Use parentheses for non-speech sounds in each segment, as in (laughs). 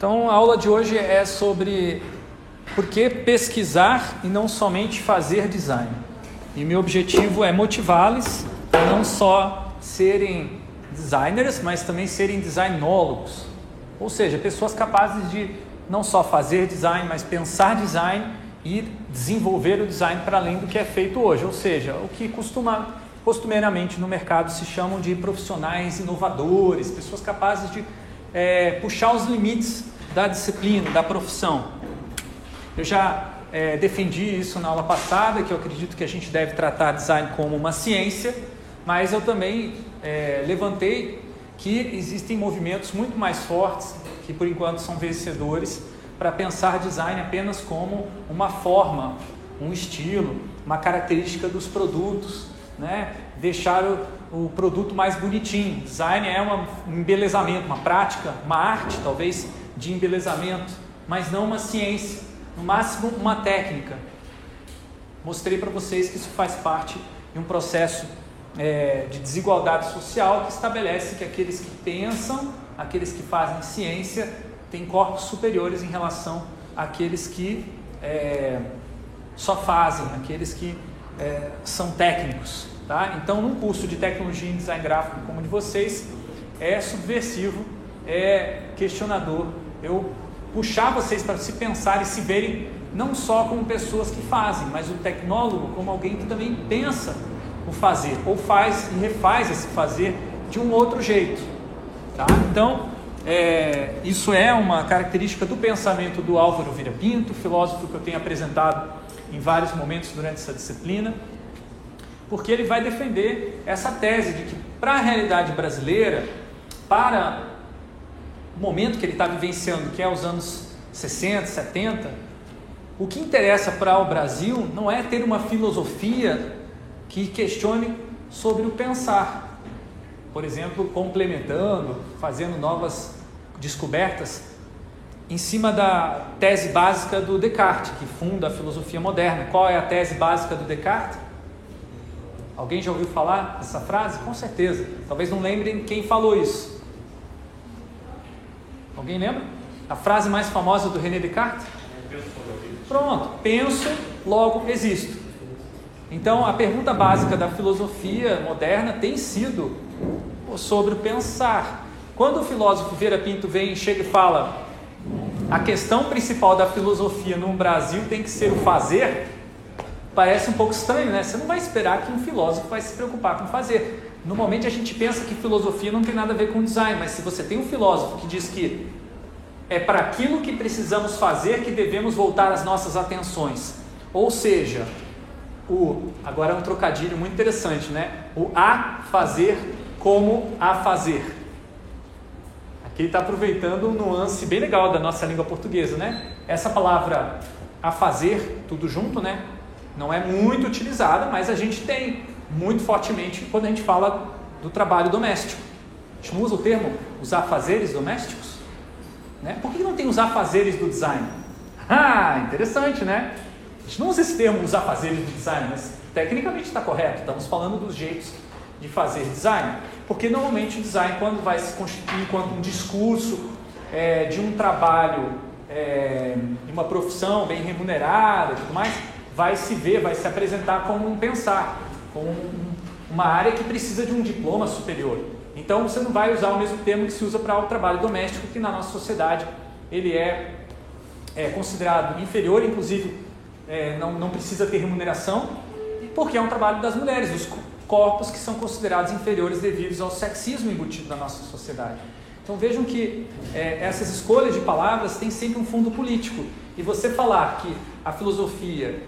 Então a aula de hoje é sobre por que pesquisar e não somente fazer design. E meu objetivo é motivá-los a não só serem designers, mas também serem designólogos. Ou seja, pessoas capazes de não só fazer design, mas pensar design e desenvolver o design para além do que é feito hoje. Ou seja, o que costuma, costumeiramente no mercado se chamam de profissionais inovadores, pessoas capazes de é, puxar os limites da disciplina, da profissão. Eu já é, defendi isso na aula passada, que eu acredito que a gente deve tratar design como uma ciência, mas eu também é, levantei que existem movimentos muito mais fortes, que por enquanto são vencedores, para pensar design apenas como uma forma, um estilo, uma característica dos produtos, né? deixar o, o produto mais bonitinho. Design é um embelezamento, uma prática, uma arte talvez de embelezamento, mas não uma ciência, no máximo uma técnica. Mostrei para vocês que isso faz parte de um processo é, de desigualdade social que estabelece que aqueles que pensam, aqueles que fazem ciência, têm corpos superiores em relação àqueles que é, só fazem, aqueles que é, são técnicos. Tá? Então, num curso de tecnologia em design gráfico como o de vocês, é subversivo, é questionador. Eu puxar vocês para se pensar e se verem não só como pessoas que fazem, mas o tecnólogo como alguém que também pensa o fazer, ou faz e refaz esse fazer de um outro jeito. Tá? Então, é, isso é uma característica do pensamento do Álvaro Vira Pinto, filósofo que eu tenho apresentado em vários momentos durante essa disciplina porque ele vai defender essa tese de que, para a realidade brasileira, para o momento que ele está vivenciando, que é os anos 60, 70, o que interessa para o Brasil não é ter uma filosofia que questione sobre o pensar. Por exemplo, complementando, fazendo novas descobertas em cima da tese básica do Descartes, que funda a filosofia moderna. Qual é a tese básica do Descartes? Alguém já ouviu falar essa frase? Com certeza. Talvez não lembrem quem falou isso. Alguém lembra? A frase mais famosa do René Descartes? Pronto, penso, logo existo. Então, a pergunta básica da filosofia moderna tem sido sobre o pensar. Quando o filósofo Vera Pinto vem, chega e fala: a questão principal da filosofia no Brasil tem que ser o fazer, Parece um pouco estranho, né? Você não vai esperar que um filósofo vai se preocupar com fazer. Normalmente a gente pensa que filosofia não tem nada a ver com design, mas se você tem um filósofo que diz que é para aquilo que precisamos fazer que devemos voltar as nossas atenções. Ou seja, o agora é um trocadilho muito interessante, né? O a fazer como a fazer. Aqui está aproveitando um nuance bem legal da nossa língua portuguesa, né? Essa palavra a fazer, tudo junto, né? não é muito utilizada, mas a gente tem muito fortemente quando a gente fala do trabalho doméstico. A gente usa o termo os afazeres domésticos? Né? Por que não tem os afazeres do design? (laughs) Ah, interessante, né? A gente não usa esse termo os afazeres do design, mas tecnicamente está correto. Estamos falando dos jeitos de fazer design. Porque normalmente o design, quando vai se constituir enquanto um discurso é, de um trabalho, é, de uma profissão bem remunerada e tudo mais, vai se ver, vai se apresentar como um pensar, como uma área que precisa de um diploma superior. Então você não vai usar o mesmo termo que se usa para o trabalho doméstico, que na nossa sociedade ele é, é considerado inferior, inclusive é, não, não precisa ter remuneração, porque é um trabalho das mulheres, dos corpos que são considerados inferiores devido ao sexismo embutido na nossa sociedade. Então vejam que é, essas escolhas de palavras têm sempre um fundo político. E você falar que a filosofia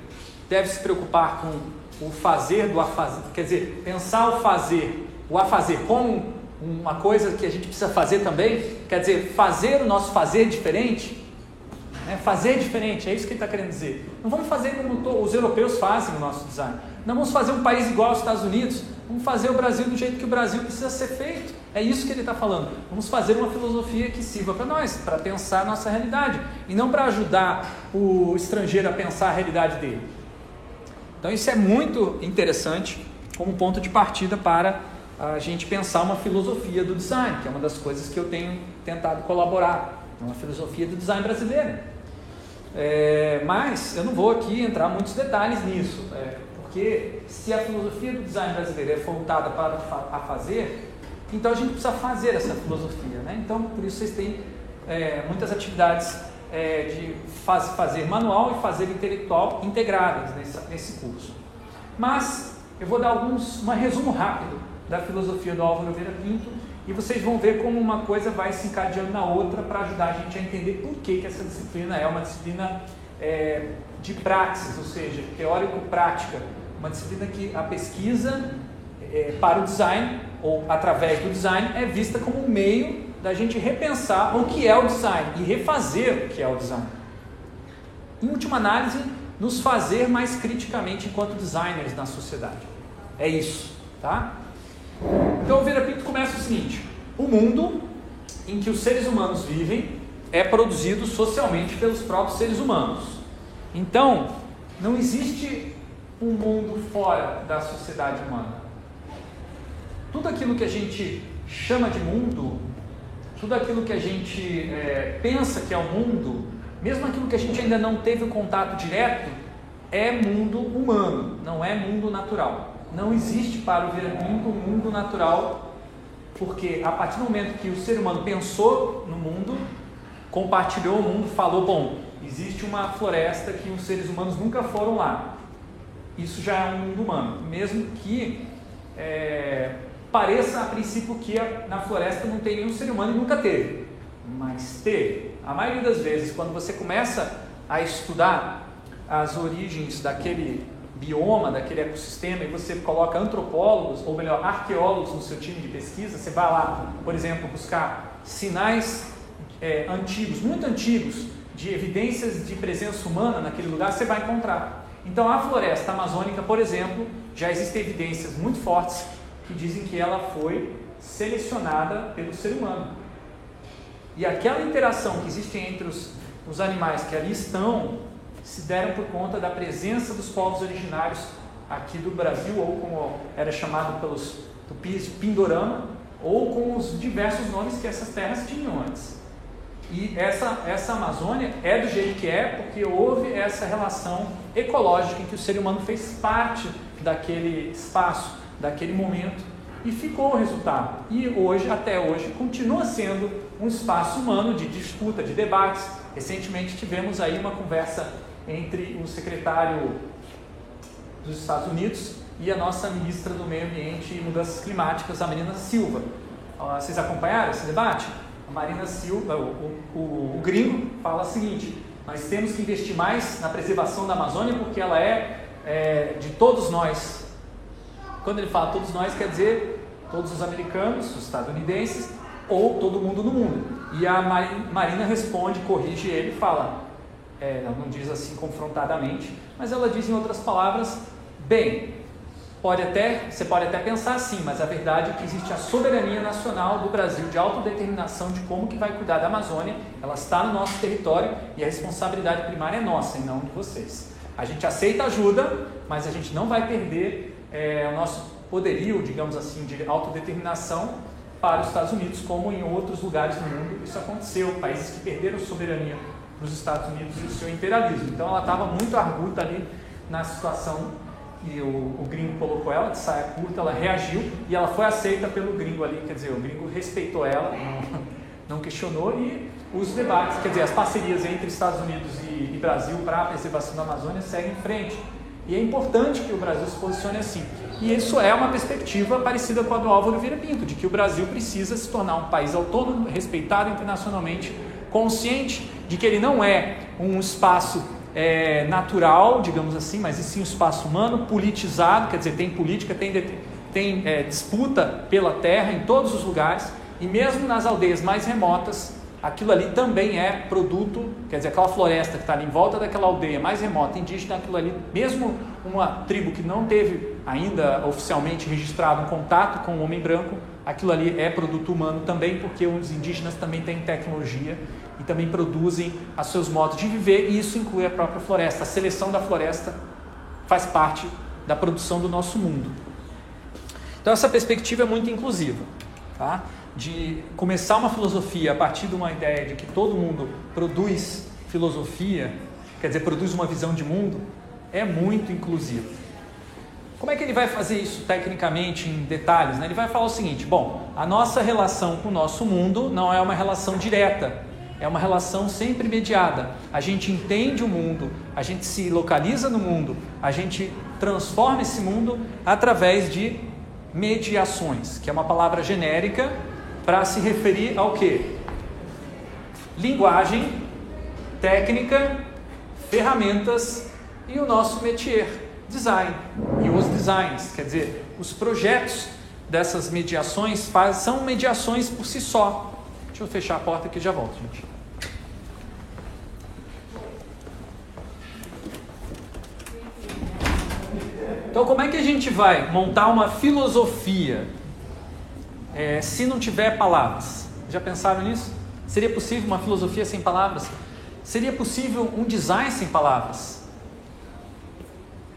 deve se preocupar com o fazer do afazer, quer dizer, pensar o fazer, o afazer como uma coisa que a gente precisa fazer também, quer dizer, fazer o nosso fazer diferente, né? fazer diferente, é isso que ele está querendo dizer. Não vamos fazer como os europeus fazem o nosso design, não vamos fazer um país igual aos Estados Unidos, vamos fazer o Brasil do jeito que o Brasil precisa ser feito. É isso que ele está falando. Vamos fazer uma filosofia que sirva para nós, para pensar a nossa realidade, e não para ajudar o estrangeiro a pensar a realidade dele. Então isso é muito interessante como ponto de partida para a gente pensar uma filosofia do design, que é uma das coisas que eu tenho tentado colaborar é uma filosofia do design brasileiro. É, mas eu não vou aqui entrar muitos detalhes nisso, é, porque se a filosofia do design brasileiro é voltada para a fazer, então a gente precisa fazer essa filosofia. Né? Então, por isso vocês têm é, muitas atividades é, de faz, fazer manual e fazer intelectual integradas nesse, nesse curso. Mas eu vou dar alguns, um resumo rápido da filosofia do Álvaro Vieira Pinto e vocês vão ver como uma coisa vai se encadeando na outra para ajudar a gente a entender por que, que essa disciplina é uma disciplina é, de praxis, ou seja, teórico-prática, uma disciplina que a pesquisa é, para o design, ou através do design, é vista como um meio da gente repensar o que é o design e refazer o que é o design. Em última análise, nos fazer mais criticamente enquanto designers na sociedade. É isso, tá? Então o Vera começa o seguinte: o mundo em que os seres humanos vivem é produzido socialmente pelos próprios seres humanos. Então, não existe um mundo fora da sociedade humana. Tudo aquilo que a gente chama de mundo, tudo aquilo que a gente é, pensa que é o mundo, mesmo aquilo que a gente ainda não teve contato direto, é mundo humano, não é mundo natural. Não existe para o Vermingo um mundo natural, porque a partir do momento que o ser humano pensou no mundo, compartilhou o mundo, falou: bom, existe uma floresta que os seres humanos nunca foram lá. Isso já é um mundo humano, mesmo que é, pareça a princípio que na floresta não tem nenhum ser humano e nunca teve, mas teve. A maioria das vezes, quando você começa a estudar as origens daquele bioma, daquele ecossistema, e você coloca antropólogos, ou melhor, arqueólogos no seu time de pesquisa, você vai lá, por exemplo, buscar sinais é, antigos, muito antigos, de evidências de presença humana naquele lugar, você vai encontrar. Então, a floresta amazônica, por exemplo, já existem evidências muito fortes que dizem que ela foi selecionada pelo ser humano. E aquela interação que existe entre os, os animais que ali estão se deram por conta da presença dos povos originários aqui do Brasil, ou como era chamado pelos tupis Pindorama, ou com os diversos nomes que essas terras tinham antes. E essa, essa Amazônia é do jeito que é porque houve essa relação ecológica em que o ser humano fez parte daquele espaço, daquele momento, e ficou o resultado. E hoje, até hoje, continua sendo um espaço humano de disputa, de debates. Recentemente tivemos aí uma conversa entre o secretário dos Estados Unidos e a nossa ministra do Meio Ambiente e Mudanças Climáticas, a Marina Silva. Vocês acompanharam esse debate? A Marina Silva, o, o, o, o gringo, fala o seguinte: nós temos que investir mais na preservação da Amazônia porque ela é, é de todos nós. Quando ele fala todos nós, quer dizer todos os americanos, os estadunidenses ou todo mundo no mundo. E a Marina responde, corrige ele fala: é, ela não diz assim confrontadamente, mas ela diz em outras palavras, bem, pode até, você pode até pensar assim, mas a verdade é que existe a soberania nacional do Brasil de autodeterminação de como que vai cuidar da Amazônia, ela está no nosso território e a responsabilidade primária é nossa e não de vocês. A gente aceita ajuda, mas a gente não vai perder é, o nosso poderio, digamos assim, de autodeterminação para os Estados Unidos, como em outros lugares do mundo isso aconteceu, países que perderam soberania nos Estados Unidos e o seu imperialismo. Então ela estava muito arguta ali na situação e o, o, gringo colocou ela de saia curta, ela reagiu e ela foi aceita pelo gringo ali, quer dizer, o gringo respeitou ela, não, (laughs) não questionou e os debates, quer dizer, as parcerias entre Estados Unidos e, e Brasil para a preservação da Amazônia seguem em frente. E é importante que o Brasil se posicione assim. E isso é uma perspectiva parecida com a do Álvaro Vieira Pinto, de que o Brasil precisa se tornar um país autônomo, respeitado internacionalmente, consciente de que ele não é um espaço é, natural, digamos assim, mas sim um espaço humano, politizado, quer dizer, tem política, tem, tem é, disputa pela terra em todos os lugares, e mesmo nas aldeias mais remotas, aquilo ali também é produto, quer dizer, aquela floresta que está ali em volta daquela aldeia mais remota indígena, aquilo ali, mesmo uma tribo que não teve ainda oficialmente registrado um contato com o homem branco, aquilo ali é produto humano também, porque os indígenas também têm tecnologia e também produzem os seus modos de viver, e isso inclui a própria floresta. A seleção da floresta faz parte da produção do nosso mundo. Então, essa perspectiva é muito inclusiva. Tá? De começar uma filosofia a partir de uma ideia de que todo mundo produz filosofia, quer dizer, produz uma visão de mundo, é muito inclusivo. Como é que ele vai fazer isso tecnicamente em detalhes? Né? Ele vai falar o seguinte: bom, a nossa relação com o nosso mundo não é uma relação direta, é uma relação sempre mediada. A gente entende o mundo, a gente se localiza no mundo, a gente transforma esse mundo através de mediações, que é uma palavra genérica para se referir ao que? Linguagem, técnica, ferramentas e o nosso métier design e os designs, quer dizer, os projetos dessas mediações faz, são mediações por si só. Deixa eu fechar a porta aqui e já volto, gente. Então, como é que a gente vai montar uma filosofia é, se não tiver palavras? Já pensaram nisso? Seria possível uma filosofia sem palavras? Seria possível um design sem palavras?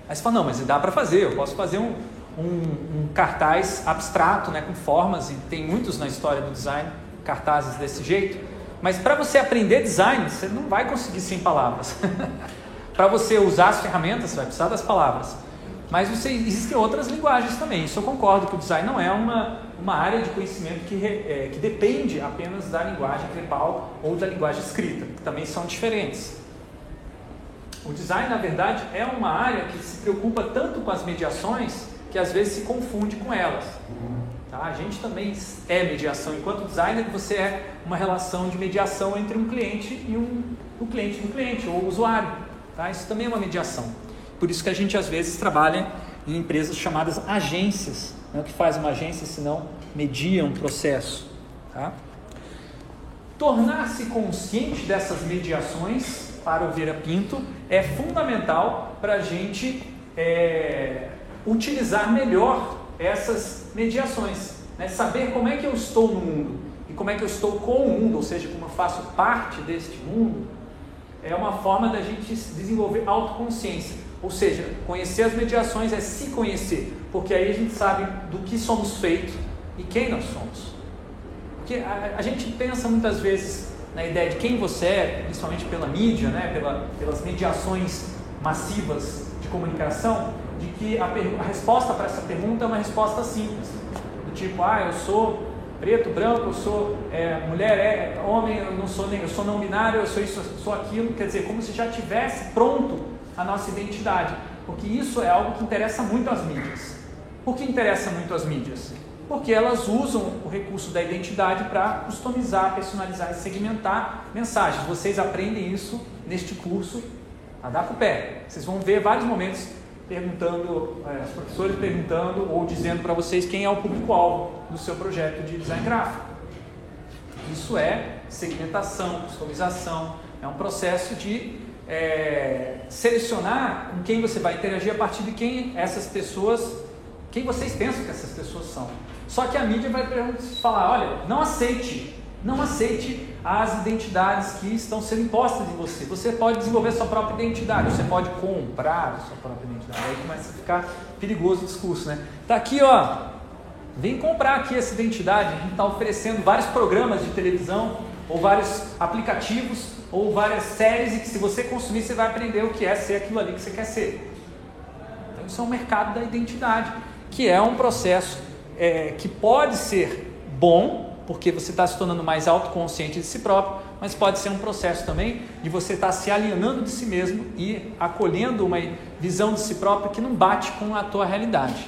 Aí você fala, não, mas dá para fazer, eu posso fazer um, um, um, cartaz abstrato, né, com formas, e tem muitos na história do design, cartazes desse jeito. Mas para você aprender design, você não vai conseguir sem palavras. (laughs) para você usar as ferramentas, você vai precisar das palavras. Mas você, existem outras linguagens também. Isso eu concordo que o design não é uma, uma área de conhecimento que, é, que depende apenas da linguagem verbal ou da linguagem escrita, que também são diferentes. O design, na verdade, é uma área que se preocupa tanto com as mediações que às vezes se confunde com elas. Tá? A gente também é mediação. Enquanto designer, você é uma relação de mediação entre um cliente e um, o cliente do cliente, ou o usuário. Tá? Isso também é uma mediação. Por isso que a gente às vezes trabalha em empresas chamadas agências. Né? O que faz uma agência se não media um processo. Tá? Tornar-se consciente dessas mediações para o Vera Pinto é fundamental para a gente é, utilizar melhor essas mediações. Né? Saber como é que eu estou no mundo e como é que eu estou com o mundo, ou seja, como eu faço parte deste mundo, é uma forma da gente desenvolver autoconsciência. Ou seja, conhecer as mediações é se conhecer, porque aí a gente sabe do que somos feitos e quem nós somos. Porque a, a gente pensa muitas vezes na ideia de quem você é, principalmente pela mídia, né, pela, pelas mediações massivas de comunicação, de que a, a resposta para essa pergunta é uma resposta simples, do tipo, ah, eu sou preto, branco, eu sou é, mulher, é, homem, eu não sou nem, eu sou não binário, eu sou isso, eu sou aquilo, quer dizer, como se já tivesse pronto a nossa identidade, porque isso é algo que interessa muito às mídias. Por que interessa muito às mídias? porque elas usam o recurso da identidade para customizar, personalizar e segmentar mensagens. Vocês aprendem isso neste curso a o pé. Vocês vão ver vários momentos perguntando, é, professores perguntando ou dizendo para vocês quem é o público-alvo do seu projeto de design gráfico. Isso é segmentação, customização, é um processo de é, selecionar com quem você vai interagir a partir de quem essas pessoas, quem vocês pensam que essas pessoas são. Só que a mídia vai falar: olha, não aceite, não aceite as identidades que estão sendo impostas em você. Você pode desenvolver sua própria identidade, você pode comprar sua própria identidade. Aí começa a ficar perigoso o discurso, né? Tá aqui, ó. Vem comprar aqui essa identidade. A gente está oferecendo vários programas de televisão, ou vários aplicativos, ou várias séries, e que se você consumir, você vai aprender o que é ser aquilo ali que você quer ser. Então, isso é um mercado da identidade, que é um processo é, que pode ser bom, porque você está se tornando mais autoconsciente de si próprio, mas pode ser um processo também de você estar tá se alienando de si mesmo e acolhendo uma visão de si próprio que não bate com a tua realidade.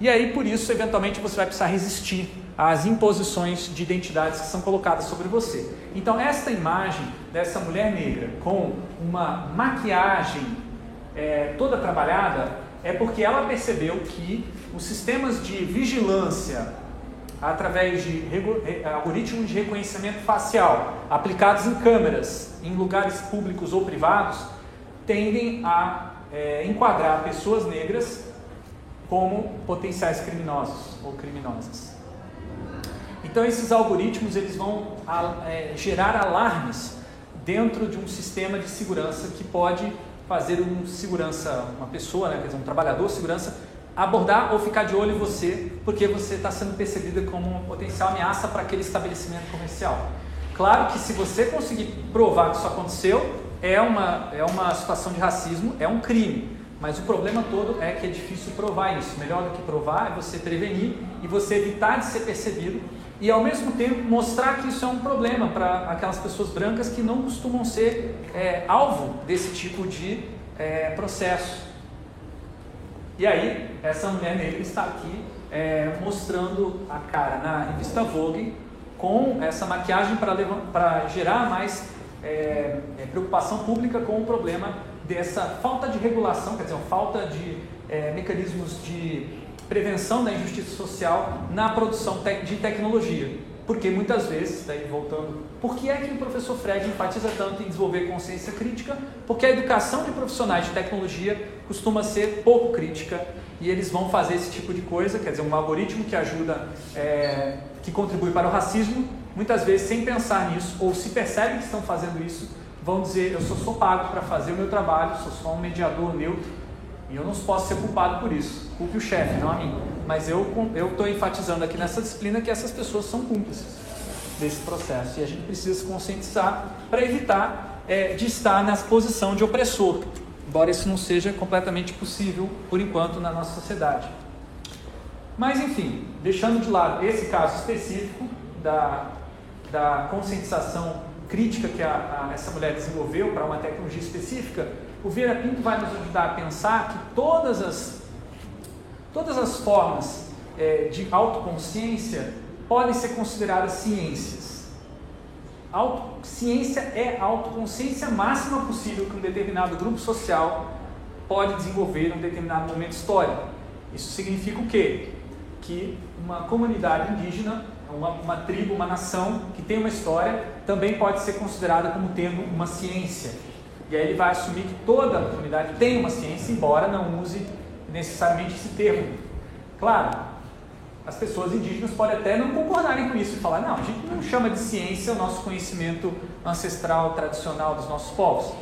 E aí, por isso, eventualmente, você vai precisar resistir às imposições de identidades que são colocadas sobre você. Então, esta imagem dessa mulher negra com uma maquiagem é, toda trabalhada é porque ela percebeu que os sistemas de vigilância através de algoritmos de reconhecimento facial aplicados em câmeras em lugares públicos ou privados tendem a é, enquadrar pessoas negras como potenciais criminosos ou criminosas. Então esses algoritmos eles vão é, gerar alarmes dentro de um sistema de segurança que pode fazer um segurança, uma pessoa, né, quer dizer, um trabalhador segurança, abordar ou ficar de olho em você, porque você está sendo percebida como uma potencial ameaça para aquele estabelecimento comercial. Claro que se você conseguir provar que isso aconteceu, é uma, é uma situação de racismo, é um crime. Mas o problema todo é que é difícil provar isso. Melhor do que provar é você prevenir e você evitar de ser percebido e ao mesmo tempo mostrar que isso é um problema para aquelas pessoas brancas que não costumam ser é, alvo desse tipo de é, processo. E aí, essa mulher negra está aqui é, mostrando a cara na revista Vogue com essa maquiagem para gerar mais é, é, preocupação pública com o problema dessa falta de regulação, quer dizer, falta de é, mecanismos de prevenção da injustiça social na produção de tecnologia. Porque muitas vezes, daí voltando, por que é que o professor Fred enfatiza tanto em desenvolver consciência crítica? Porque a educação de profissionais de tecnologia costuma ser pouco crítica e eles vão fazer esse tipo de coisa, quer dizer, um algoritmo que ajuda, é, que contribui para o racismo, muitas vezes sem pensar nisso, ou se percebem que estão fazendo isso, vão dizer: eu só sou pago para fazer o meu trabalho, sou só um mediador neutro e eu não posso ser culpado por isso. Culpe o chefe, não a mim. Mas eu estou enfatizando aqui nessa disciplina que essas pessoas são cúmplices desse processo e a gente precisa se conscientizar para evitar é, de estar na posição de opressor, embora isso não seja completamente possível por enquanto na nossa sociedade. Mas enfim, deixando de lado esse caso específico da, da conscientização crítica que a, a, essa mulher desenvolveu para uma tecnologia específica, o Vieira Pinto vai nos ajudar a pensar que todas as, todas as formas é, de autoconsciência podem ser consideradas ciências. Auto, ciência é a autoconsciência máxima possível que um determinado grupo social pode desenvolver em um determinado momento histórico. Isso significa o quê? Que uma comunidade indígena uma, uma tribo, uma nação que tem uma história, também pode ser considerada como tendo uma ciência. E aí ele vai assumir que toda a comunidade tem uma ciência, embora não use necessariamente esse termo. Claro, as pessoas indígenas podem até não concordarem com isso e falar: não, a gente não chama de ciência o nosso conhecimento ancestral, tradicional dos nossos povos.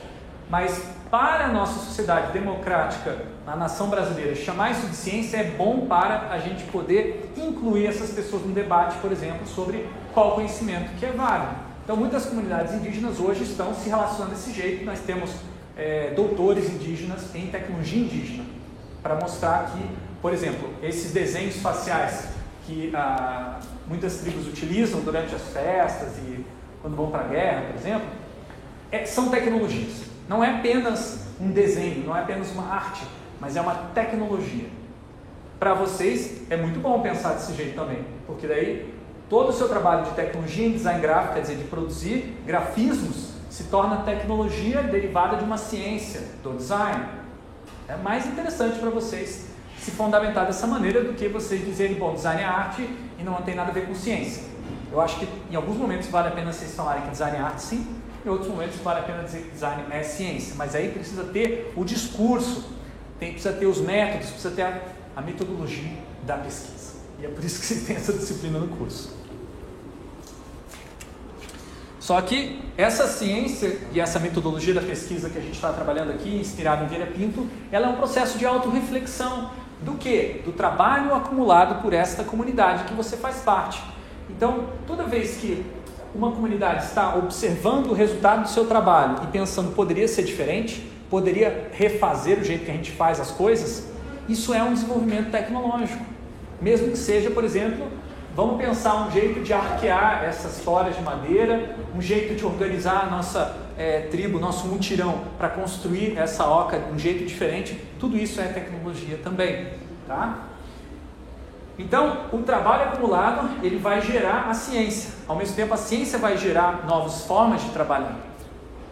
Mas para a nossa sociedade democrática, na nação brasileira, chamar isso de ciência é bom para a gente poder incluir essas pessoas no debate, por exemplo, sobre qual conhecimento que é válido. Então, muitas comunidades indígenas hoje estão se relacionando desse jeito. Nós temos é, doutores indígenas em tecnologia indígena, para mostrar que, por exemplo, esses desenhos faciais que ah, muitas tribos utilizam durante as festas e quando vão para a guerra, por exemplo, é, são tecnologias. Não é apenas um desenho, não é apenas uma arte, mas é uma tecnologia. Para vocês é muito bom pensar desse jeito também, porque daí todo o seu trabalho de tecnologia em design gráfico, quer dizer, de produzir grafismos, se torna tecnologia derivada de uma ciência do design. É mais interessante para vocês se fundamentar dessa maneira do que vocês dizerem, bom, design é arte e não tem nada a ver com ciência. Eu acho que em alguns momentos vale a pena vocês falarem que design é arte, sim, em outros momentos vale a pena dizer que design é ciência, mas aí precisa ter o discurso, tem, precisa ter os métodos, precisa ter a, a metodologia da pesquisa. E é por isso que você tem essa disciplina no curso. Só que essa ciência e essa metodologia da pesquisa que a gente está trabalhando aqui, inspirada em Vieira Pinto, ela é um processo de autorreflexão. Do que? Do trabalho acumulado por esta comunidade que você faz parte. Então, toda vez que uma comunidade está observando o resultado do seu trabalho e pensando poderia ser diferente, poderia refazer o jeito que a gente faz as coisas, isso é um desenvolvimento tecnológico. Mesmo que seja, por exemplo, vamos pensar um jeito de arquear essas toras de madeira, um jeito de organizar a nossa é, tribo, nosso mutirão para construir essa oca de um jeito diferente. Tudo isso é tecnologia também, tá? Então, o trabalho acumulado ele vai gerar a ciência. Ao mesmo tempo, a ciência vai gerar novas formas de trabalhar.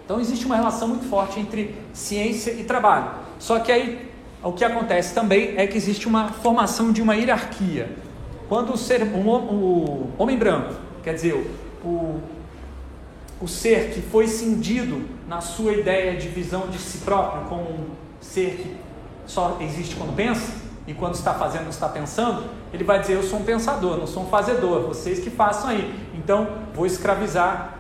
Então, existe uma relação muito forte entre ciência e trabalho. Só que aí, o que acontece também é que existe uma formação de uma hierarquia. Quando o ser, um, o homem branco, quer dizer, o, o ser que foi cindido na sua ideia de visão de si próprio como um ser que só existe quando pensa, e quando está fazendo, não está pensando, ele vai dizer: Eu sou um pensador, não sou um fazedor, vocês que façam aí. Então, vou escravizar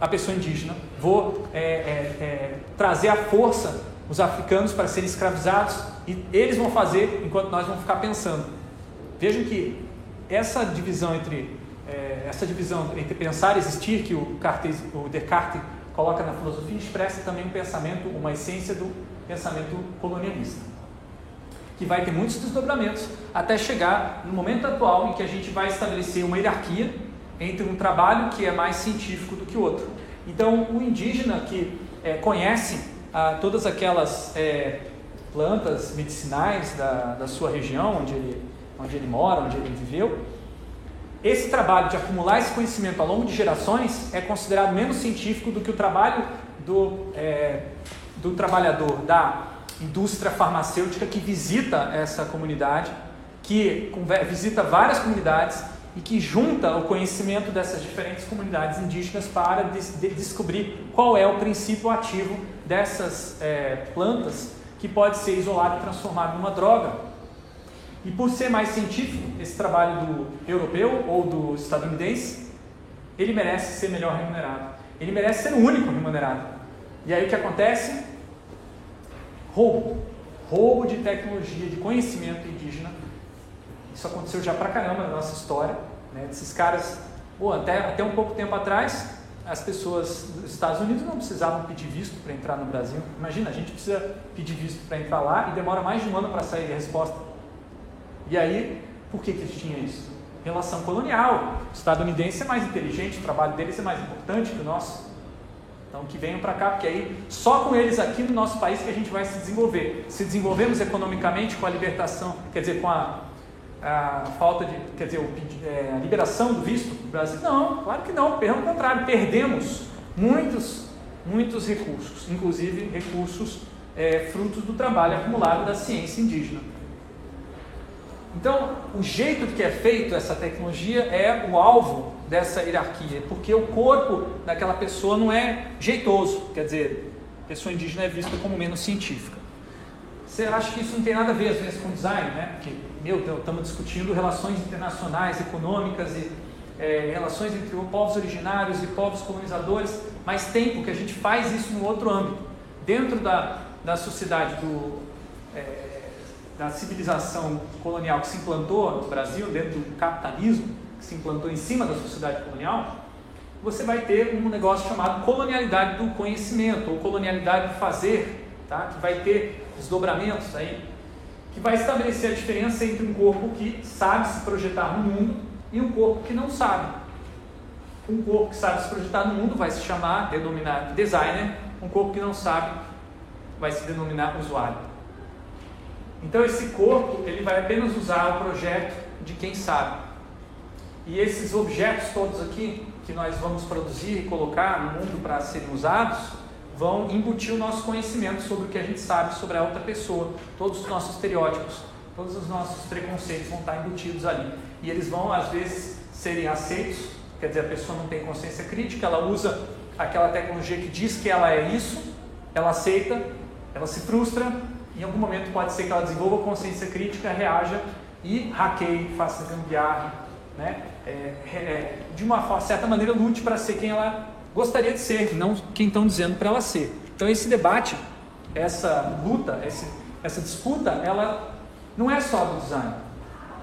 a pessoa indígena, vou é, é, é, trazer a força os africanos para serem escravizados e eles vão fazer enquanto nós vamos ficar pensando. Vejam que essa divisão entre é, essa divisão entre pensar e existir que o, Cartes, o Descartes coloca na filosofia expressa também um pensamento, uma essência do pensamento colonialista, que vai ter muitos desdobramentos até chegar no momento atual em que a gente vai estabelecer uma hierarquia entre um trabalho que é mais científico do que o outro. Então, o indígena que é, conhece todas aquelas é, plantas medicinais da, da sua região, onde ele, onde ele mora, onde ele viveu, esse trabalho de acumular esse conhecimento ao longo de gerações é considerado menos científico do que o trabalho do, é, do trabalhador da indústria farmacêutica que visita essa comunidade, que visita várias comunidades e que junta o conhecimento dessas diferentes comunidades indígenas para de descobrir qual é o princípio ativo dessas é, plantas que pode ser isolado e transformado numa droga e por ser mais científico, esse trabalho do europeu ou do estadunidense, ele merece ser melhor remunerado. Ele merece ser o único remunerado. E aí o que acontece? Roubo. Roubo de tecnologia, de conhecimento indígena. Isso aconteceu já pra caramba na nossa história. Né? Esses caras, pô, até, até um pouco tempo atrás, as pessoas dos Estados Unidos não precisavam pedir visto para entrar no Brasil. Imagina, a gente precisa pedir visto para entrar lá e demora mais de um ano para sair a resposta. E aí, por que, que eles tinham isso? Relação colonial. O estadunidense é mais inteligente, o trabalho deles é mais importante que o nosso. Então, que venham para cá, porque aí só com eles aqui no nosso país que a gente vai se desenvolver. Se desenvolvemos economicamente com a libertação, quer dizer, com a, a falta de, quer dizer, é, a liberação do visto do Brasil? Não, claro que não, pelo contrário, perdemos muitos, muitos recursos, inclusive recursos é, frutos do trabalho acumulado da ciência indígena. Então, o jeito que é feito essa tecnologia é o alvo dessa hierarquia, porque o corpo daquela pessoa não é jeitoso, quer dizer, a pessoa indígena é vista como menos científica. Você acha que isso não tem nada a ver, às vezes, com design, né? Porque, meu, estamos discutindo relações internacionais, econômicas e é, relações entre povos originários e povos colonizadores, mas tem, porque a gente faz isso no outro âmbito. Dentro da, da sociedade do. É, da civilização colonial que se implantou no Brasil, dentro do capitalismo, que se implantou em cima da sociedade colonial, você vai ter um negócio chamado colonialidade do conhecimento, ou colonialidade do fazer, tá? que vai ter desdobramentos aí, que vai estabelecer a diferença entre um corpo que sabe se projetar no mundo e um corpo que não sabe. Um corpo que sabe se projetar no mundo vai se chamar, denominar designer, um corpo que não sabe vai se denominar usuário. Então esse corpo ele vai apenas usar o projeto de quem sabe. E esses objetos todos aqui que nós vamos produzir e colocar no mundo para serem usados vão embutir o nosso conhecimento sobre o que a gente sabe sobre a outra pessoa, todos os nossos estereótipos, todos os nossos preconceitos vão estar embutidos ali. E eles vão às vezes serem aceitos, quer dizer, a pessoa não tem consciência crítica, ela usa aquela tecnologia que diz que ela é isso, ela aceita, ela se frustra, em algum momento pode ser que ela desenvolva consciência crítica, reaja e hackeie, faça gambiarra, né? É, é, de uma certa maneira lute para ser quem ela gostaria de ser, não quem estão dizendo para ela ser. Então esse debate, essa luta, essa disputa, ela não é só do design.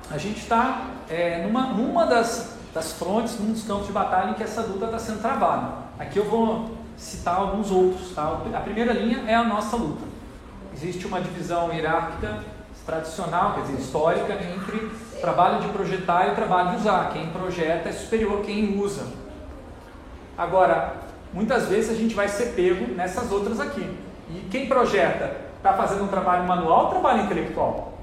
A gente está é, numa, numa das, das frontes, num dos campos de batalha em que essa luta está sendo travada. Aqui eu vou citar alguns outros. Tá? A primeira linha é a nossa luta existe uma divisão hierárquica tradicional, quer dizer, histórica, entre trabalho de projetar e trabalho de usar. Quem projeta é superior a quem usa. Agora, muitas vezes a gente vai ser pego nessas outras aqui. E quem projeta está fazendo um trabalho manual ou trabalho intelectual?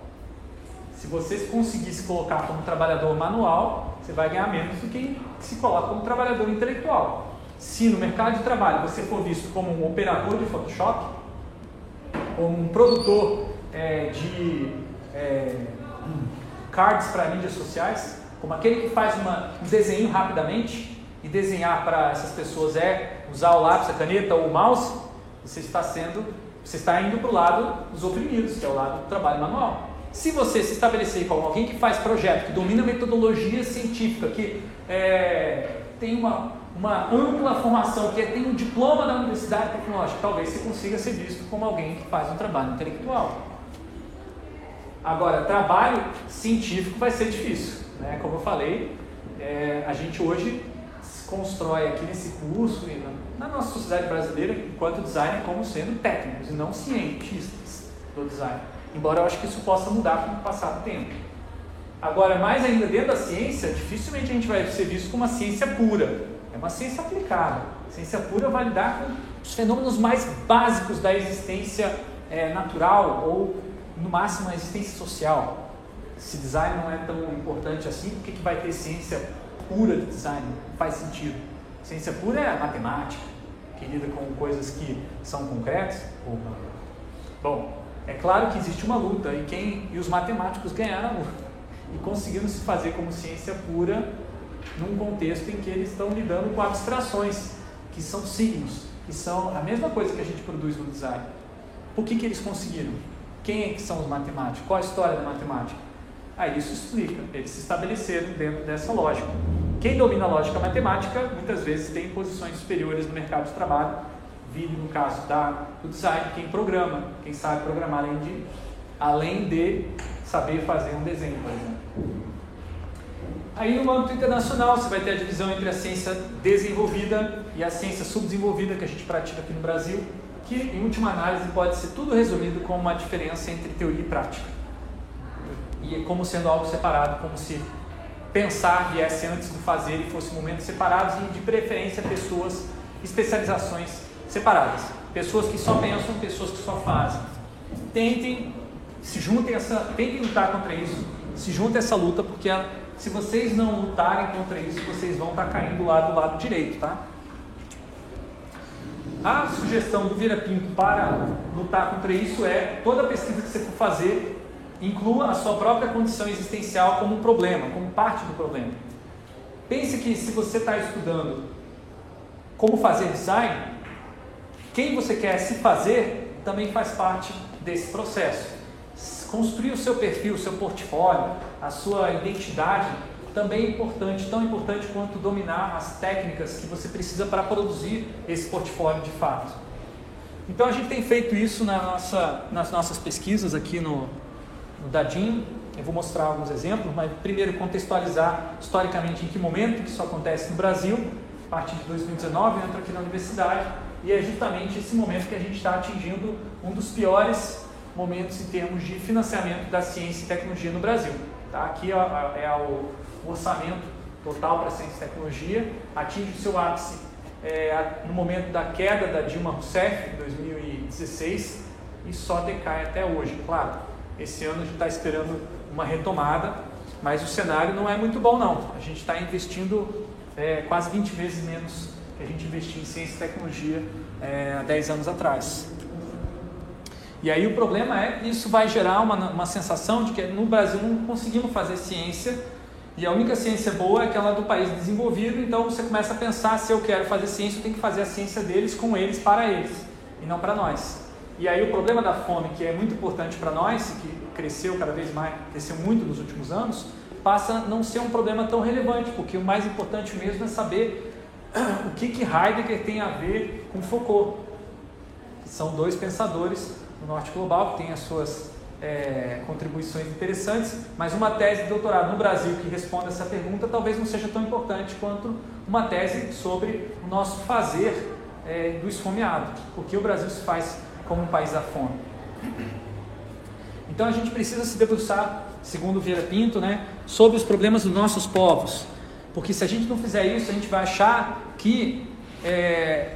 Se você conseguir se colocar como trabalhador manual, você vai ganhar menos do que se coloca como trabalhador intelectual. Se no mercado de trabalho você for visto como um operador de Photoshop, como um produtor é, de é, cards para mídias sociais, como aquele que faz uma, um desenho rapidamente desenhar para essas pessoas é usar o lápis, a caneta ou o mouse, você está sendo, você está indo para o lado dos oprimidos, que é o lado do trabalho manual. Se você se estabelecer como alguém que faz projeto, que domina metodologia científica, que é, tem uma, uma ampla formação, que tem um diploma da Universidade Tecnológica, talvez você consiga ser visto como alguém que faz um trabalho intelectual. Agora, trabalho científico vai ser difícil. Né? Como eu falei, é, a gente hoje constrói aqui nesse curso e na, nossa sociedade brasileira, enquanto designer, como sendo técnicos e não cientistas do design. Embora eu acho que isso possa mudar com o passar do tempo. Agora, mais ainda dentro da ciência, dificilmente a gente vai ser visto como uma ciência pura. É uma ciência aplicada. Ciência pura vai lidar com os fenômenos mais básicos da existência é, natural ou, no máximo, a existência social. Se design não é tão importante assim, por que, que vai ter ciência pura de design? Faz sentido. Ciência pura é matemática, que lida com coisas que são concretas. Bom, é claro que existe uma luta e quem e os matemáticos ganharam a luta e conseguiram se fazer como ciência pura num contexto em que eles estão lidando com abstrações, que são signos, que são a mesma coisa que a gente produz no design. Por que, que eles conseguiram? Quem é que são os matemáticos? Qual a história da matemática? Aí isso explica, eles se estabeleceram dentro dessa lógica. Quem domina a lógica matemática muitas vezes tem posições superiores no mercado de trabalho, vive no caso da, do design, quem programa, quem sabe programar além de, além de saber fazer um desenho, por exemplo. Aí no âmbito internacional você vai ter a divisão entre a ciência desenvolvida e a ciência subdesenvolvida que a gente pratica aqui no Brasil, que em última análise pode ser tudo resumido como uma diferença entre teoria e prática e como sendo algo separado, como se pensar viesse antes do fazer e fosse momentos separados e de preferência pessoas, especializações separadas. Pessoas que só pensam, pessoas que só fazem. Tentem, se juntem essa, tentem lutar contra isso, se juntem essa luta, porque se vocês não lutarem contra isso, vocês vão estar caindo lá do lado direito, tá? A sugestão do Vira Pinto para lutar contra isso é toda pesquisa que você for fazer, inclua a sua própria condição existencial como um problema, como parte do problema. Pense que se você está estudando como fazer design, quem você quer se fazer também faz parte desse processo. Construir o seu perfil, o seu portfólio, a sua identidade também é importante, tão importante quanto dominar as técnicas que você precisa para produzir esse portfólio de fato. Então a gente tem feito isso na nossa, nas nossas pesquisas aqui no, no Dadinho. Eu vou mostrar alguns exemplos, mas primeiro contextualizar historicamente em que momento que isso acontece no Brasil. A partir de 2019, eu entro aqui na universidade e é justamente esse momento que a gente está atingindo um dos piores momentos em termos de financiamento da ciência e tecnologia no Brasil. Tá? Aqui é, o orçamento total para ciência e tecnologia, atinge o seu ápice é, no momento da queda da Dilma Rousseff, em 2016, e só decai até hoje. Claro, esse ano a gente está esperando uma retomada, mas o cenário não é muito bom não. A gente está investindo é, quase 20 vezes menos que a gente investia em ciência e tecnologia é, há 10 anos atrás. E aí o problema é que isso vai gerar uma, uma sensação de que no Brasil não conseguimos fazer ciência e a única ciência boa é aquela do país desenvolvido, então você começa a pensar se eu quero fazer ciência, eu tenho que fazer a ciência deles com eles, para eles, e não para nós. E aí o problema da fome, que é muito importante para nós, que cresceu cada vez mais, cresceu muito nos últimos anos, passa a não ser um problema tão relevante, porque o mais importante mesmo é saber (coughs) o que, que Heidegger tem a ver com Foucault, que são dois pensadores no norte global, que têm as suas é, contribuições interessantes, mas uma tese de doutorado no Brasil que responda essa pergunta talvez não seja tão importante quanto uma tese sobre o nosso fazer é, do esfomeado, porque o Brasil se faz como um país da fome. Então a gente precisa se debruçar, segundo Vieira Pinto, né, sobre os problemas dos nossos povos, porque se a gente não fizer isso, a gente vai achar que é,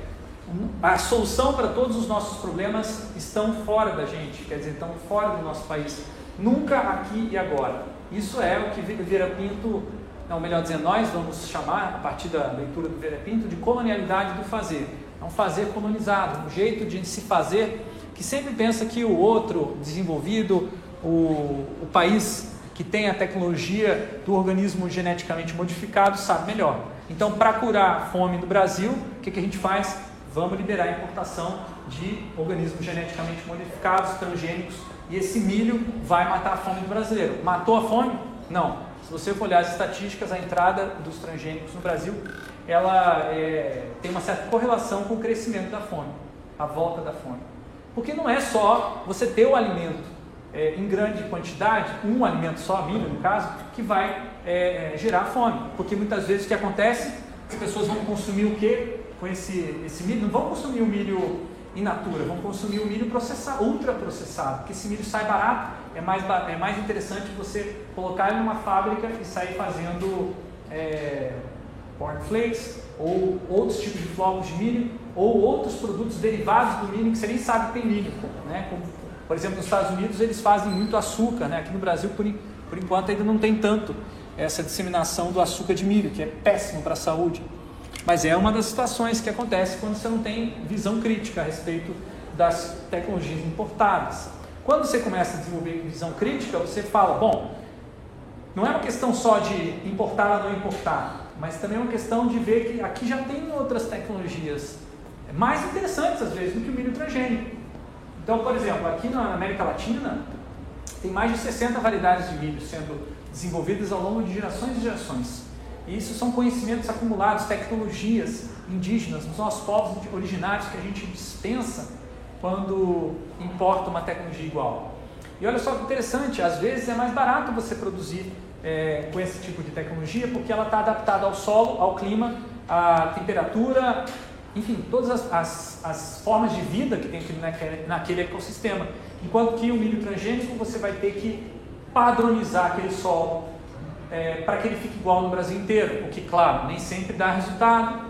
a solução para todos os nossos problemas estão fora da gente, quer dizer, estão fora do nosso país, nunca aqui e agora. Isso é o que Vieira Pinto, ou melhor dizendo, nós vamos chamar, a partir da leitura do Vieira Pinto, de colonialidade do fazer é um fazer colonizado, um jeito de se fazer que sempre pensa que o outro desenvolvido, o, o país que tem a tecnologia do organismo geneticamente modificado, sabe melhor. Então, para curar a fome no Brasil, o que, que a gente faz? vamos liberar a importação de organismos geneticamente modificados, transgênicos, e esse milho vai matar a fome do brasileiro. Matou a fome? Não. Se você for olhar as estatísticas, a entrada dos transgênicos no Brasil, ela é, tem uma certa correlação com o crescimento da fome, a volta da fome. Porque não é só você ter o alimento é, em grande quantidade, um alimento só, milho no caso, que vai é, é gerar fome. Porque muitas vezes o que acontece, as pessoas vão consumir o que com esse, esse milho? Não vão consumir o milho in natura, vão consumir o milho processado, ultra processado, porque esse milho sai barato, é mais, é mais interessante você colocar ele numa fábrica e sair fazendo é, cornflakes ou outros tipos de flocos de milho ou outros produtos derivados do milho que você nem sabe que tem milho, né? Como, por exemplo, nos Estados Unidos eles fazem muito açúcar, né? Aqui no Brasil por, por enquanto ainda não tem tanto essa disseminação do açúcar de milho, que é péssimo para a saúde. Mas é uma das situações que acontece quando você não tem visão crítica a respeito das tecnologias importadas. Quando você começa a desenvolver visão crítica, você fala, bom, não é uma questão só de importar ou não importar, mas também é uma questão de ver que aqui já tem outras tecnologias mais interessantes às vezes do que o milho transgênico. Então, por exemplo, aqui na América Latina tem mais de 60 variedades de milho sendo desenvolvidas ao longo de gerações e gerações. E isso são conhecimentos acumulados, tecnologias indígenas, dos nossos povos originários que a gente dispensa quando importa uma tecnologia igual. E olha só que interessante, às vezes é mais barato você produzir é, com esse tipo de tecnologia porque ela está adaptada ao solo, ao clima, à temperatura, enfim, todas as, as, as formas de vida que tem naquele, naquele ecossistema. Enquanto que o milho transgênico você vai ter que padronizar aquele solo, é, para que ele fique igual no Brasil inteiro, o que, claro, nem sempre dá resultado.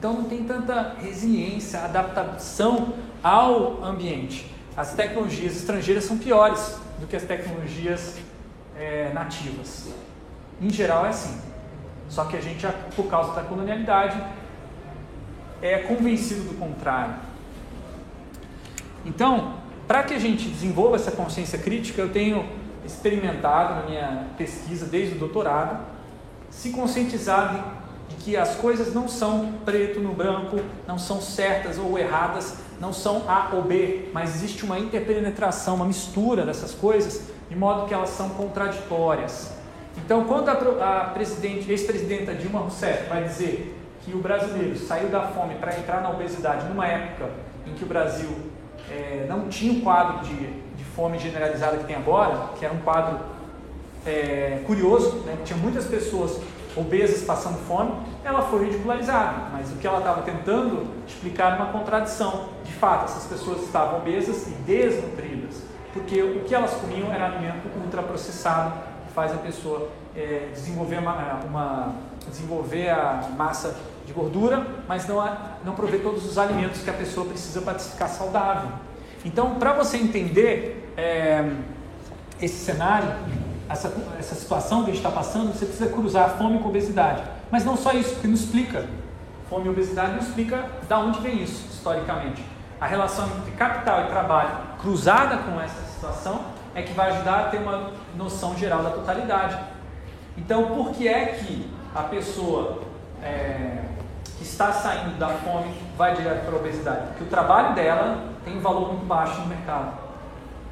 Então não tem tanta resiliência, adaptação ao ambiente. As tecnologias estrangeiras são piores do que as tecnologias é, nativas. Em geral é assim. Só que a gente, por causa da colonialidade, é convencido do contrário. Então, para que a gente desenvolva essa consciência crítica, eu tenho experimentado na minha pesquisa desde o doutorado, se conscientizar que as coisas não são preto no branco, não são certas ou erradas, não são A ou B, mas existe uma interpenetração, uma mistura dessas coisas, de modo que elas são contraditórias. Então, quando a, a ex-presidenta Dilma Rousseff vai dizer que o brasileiro saiu da fome para entrar na obesidade numa época em que o Brasil é, não tinha um quadro de fome generalizada que tem agora, que era um quadro é, curioso, né? tinha muitas pessoas obesas passando fome, ela foi ridicularizada, mas o que ela estava tentando explicar era uma contradição. De fato, essas pessoas estavam obesas e desnutridas, porque o que elas comiam era alimento ultraprocessado, que faz a pessoa é, desenvolver, uma, uma, desenvolver a massa de gordura, mas não, não prover todos os alimentos que a pessoa precisa para ficar saudável. Então, para você entender é, esse cenário, essa, essa situação que a gente está passando, você precisa cruzar fome com obesidade. Mas não só isso, porque não explica. Fome e obesidade não explica de onde vem isso, historicamente. A relação entre capital e trabalho cruzada com essa situação é que vai ajudar a ter uma noção geral da totalidade. Então, por que é que a pessoa é, que está saindo da fome vai direto para a obesidade? Porque o trabalho dela tem um valor muito baixo no mercado.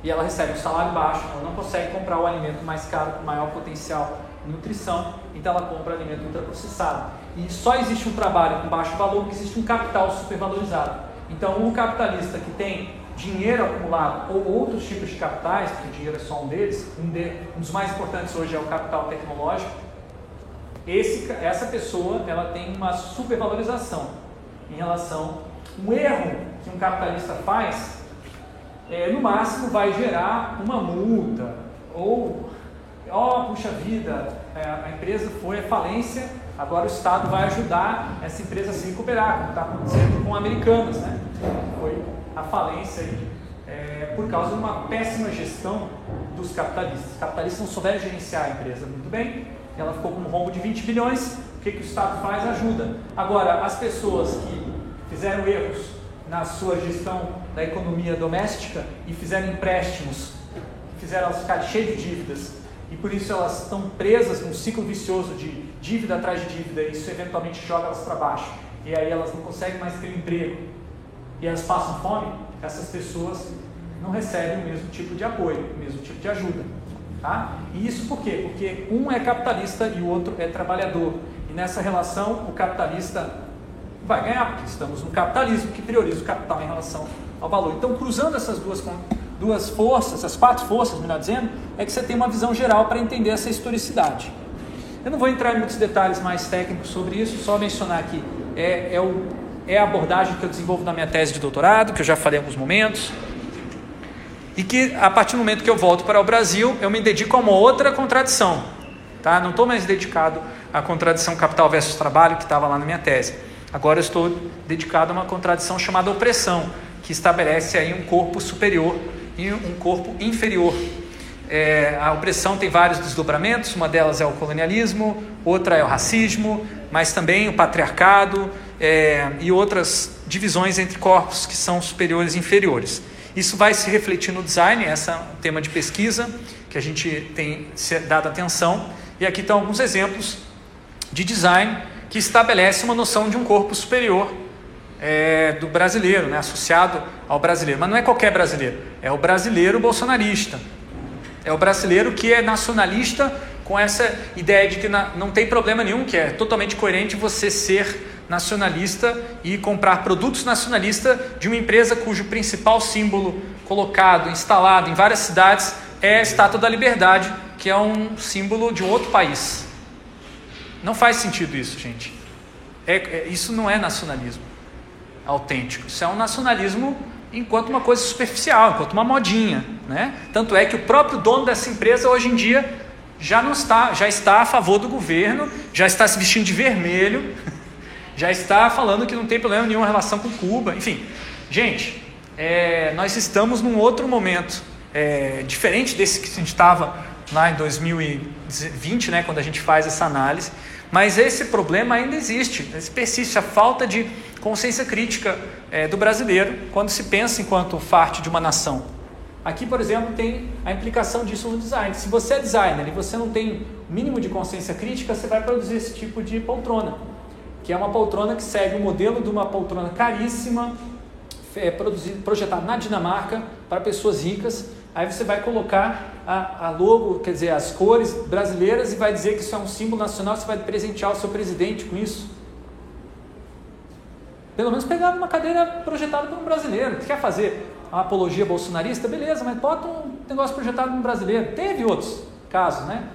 E ela recebe um salário baixo, ela não consegue comprar o alimento mais caro com maior potencial de nutrição, então ela compra alimento ultraprocessado. E só existe um trabalho com baixo valor porque existe um capital supervalorizado. Então, um capitalista que tem dinheiro acumulado ou outros tipos de capitais, porque o dinheiro é só um deles, um, de, um dos mais importantes hoje é o capital tecnológico, esse, essa pessoa ela tem uma supervalorização em relação um erro que um capitalista faz, é, no máximo vai gerar uma multa, ou, ó, oh, puxa vida, é, a empresa foi à falência, agora o Estado vai ajudar essa empresa a se recuperar, como está acontecendo com americanas, né? Foi a falência aí, é, por causa de uma péssima gestão dos capitalistas. Os capitalistas não souberam gerenciar a empresa muito bem, ela ficou com um rombo de 20 bilhões, o que, que o Estado faz? Ajuda. Agora, as pessoas que fizeram erros na sua gestão da economia doméstica e fizeram empréstimos, fizeram elas ficarem cheias de dívidas e por isso elas estão presas num ciclo vicioso de dívida atrás de dívida e isso eventualmente joga elas para baixo e aí elas não conseguem mais ter emprego e elas passam fome, essas pessoas não recebem o mesmo tipo de apoio, o mesmo tipo de ajuda. Tá? E isso por quê? Porque um é capitalista e o outro é trabalhador. E nessa relação, o capitalista vai ganhar, porque estamos no capitalismo que prioriza o capital em relação ao valor. Então, cruzando essas duas, duas forças, essas quatro forças, melhor dizendo, é que você tem uma visão geral para entender essa historicidade. Eu não vou entrar em muitos detalhes mais técnicos sobre isso, só mencionar aqui. É, é, o, é a abordagem que eu desenvolvo na minha tese de doutorado, que eu já falei em alguns momentos e que a partir do momento que eu volto para o Brasil, eu me dedico a uma outra contradição. Tá? Não estou mais dedicado à contradição capital versus trabalho que estava lá na minha tese. Agora eu estou dedicado a uma contradição chamada opressão, que estabelece aí um corpo superior e um corpo inferior. É, a opressão tem vários desdobramentos, uma delas é o colonialismo, outra é o racismo, mas também o patriarcado é, e outras divisões entre corpos que são superiores e inferiores. Isso vai se refletir no design, esse é um tema de pesquisa que a gente tem dado atenção. E aqui estão alguns exemplos de design que estabelece uma noção de um corpo superior é, do brasileiro, né, associado ao brasileiro. Mas não é qualquer brasileiro, é o brasileiro bolsonarista. É o brasileiro que é nacionalista com essa ideia de que não tem problema nenhum, que é totalmente coerente você ser nacionalista e comprar produtos nacionalistas de uma empresa cujo principal símbolo colocado, instalado em várias cidades é a Estátua da Liberdade, que é um símbolo de um outro país. Não faz sentido isso, gente. É, é, isso não é nacionalismo autêntico. Isso é um nacionalismo enquanto uma coisa superficial, enquanto uma modinha, né? Tanto é que o próprio dono dessa empresa hoje em dia já não está, já está a favor do governo, já está se vestindo de vermelho (laughs) já está falando que não tem problema nenhum em relação com Cuba. Enfim, gente, é, nós estamos num outro momento, é, diferente desse que a gente estava lá em 2020, né, quando a gente faz essa análise. Mas esse problema ainda existe, persiste a falta de consciência crítica é, do brasileiro quando se pensa enquanto parte de uma nação. Aqui, por exemplo, tem a implicação disso no design. Se você é designer e você não tem mínimo de consciência crítica, você vai produzir esse tipo de poltrona que é uma poltrona que segue o modelo de uma poltrona caríssima, é, projetada na Dinamarca para pessoas ricas. Aí você vai colocar a, a, logo, quer dizer, as cores brasileiras e vai dizer que isso é um símbolo nacional, você vai presentear o seu presidente com isso. Pelo menos pegar uma cadeira projetada por um brasileiro. Quer fazer uma apologia bolsonarista? Beleza, mas bota um negócio projetado por um brasileiro. Teve outros casos, né?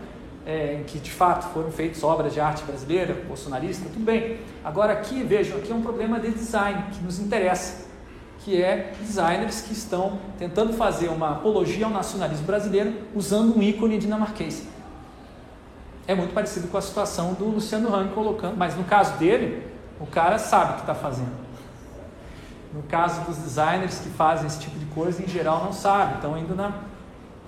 é, em que de fato foram feitas obras de arte brasileira, bolsonarista, tudo bem. Agora aqui, vejam, aqui é um problema de design que nos interessa, que é designers que estão tentando fazer uma apologia ao nacionalismo brasileiro usando um ícone dinamarquês. É muito parecido com a situação do Luciano Hang colocando, mas no caso dele, o cara sabe o que está fazendo. No caso dos designers que fazem esse tipo de coisa, em geral não sabem, estão indo na,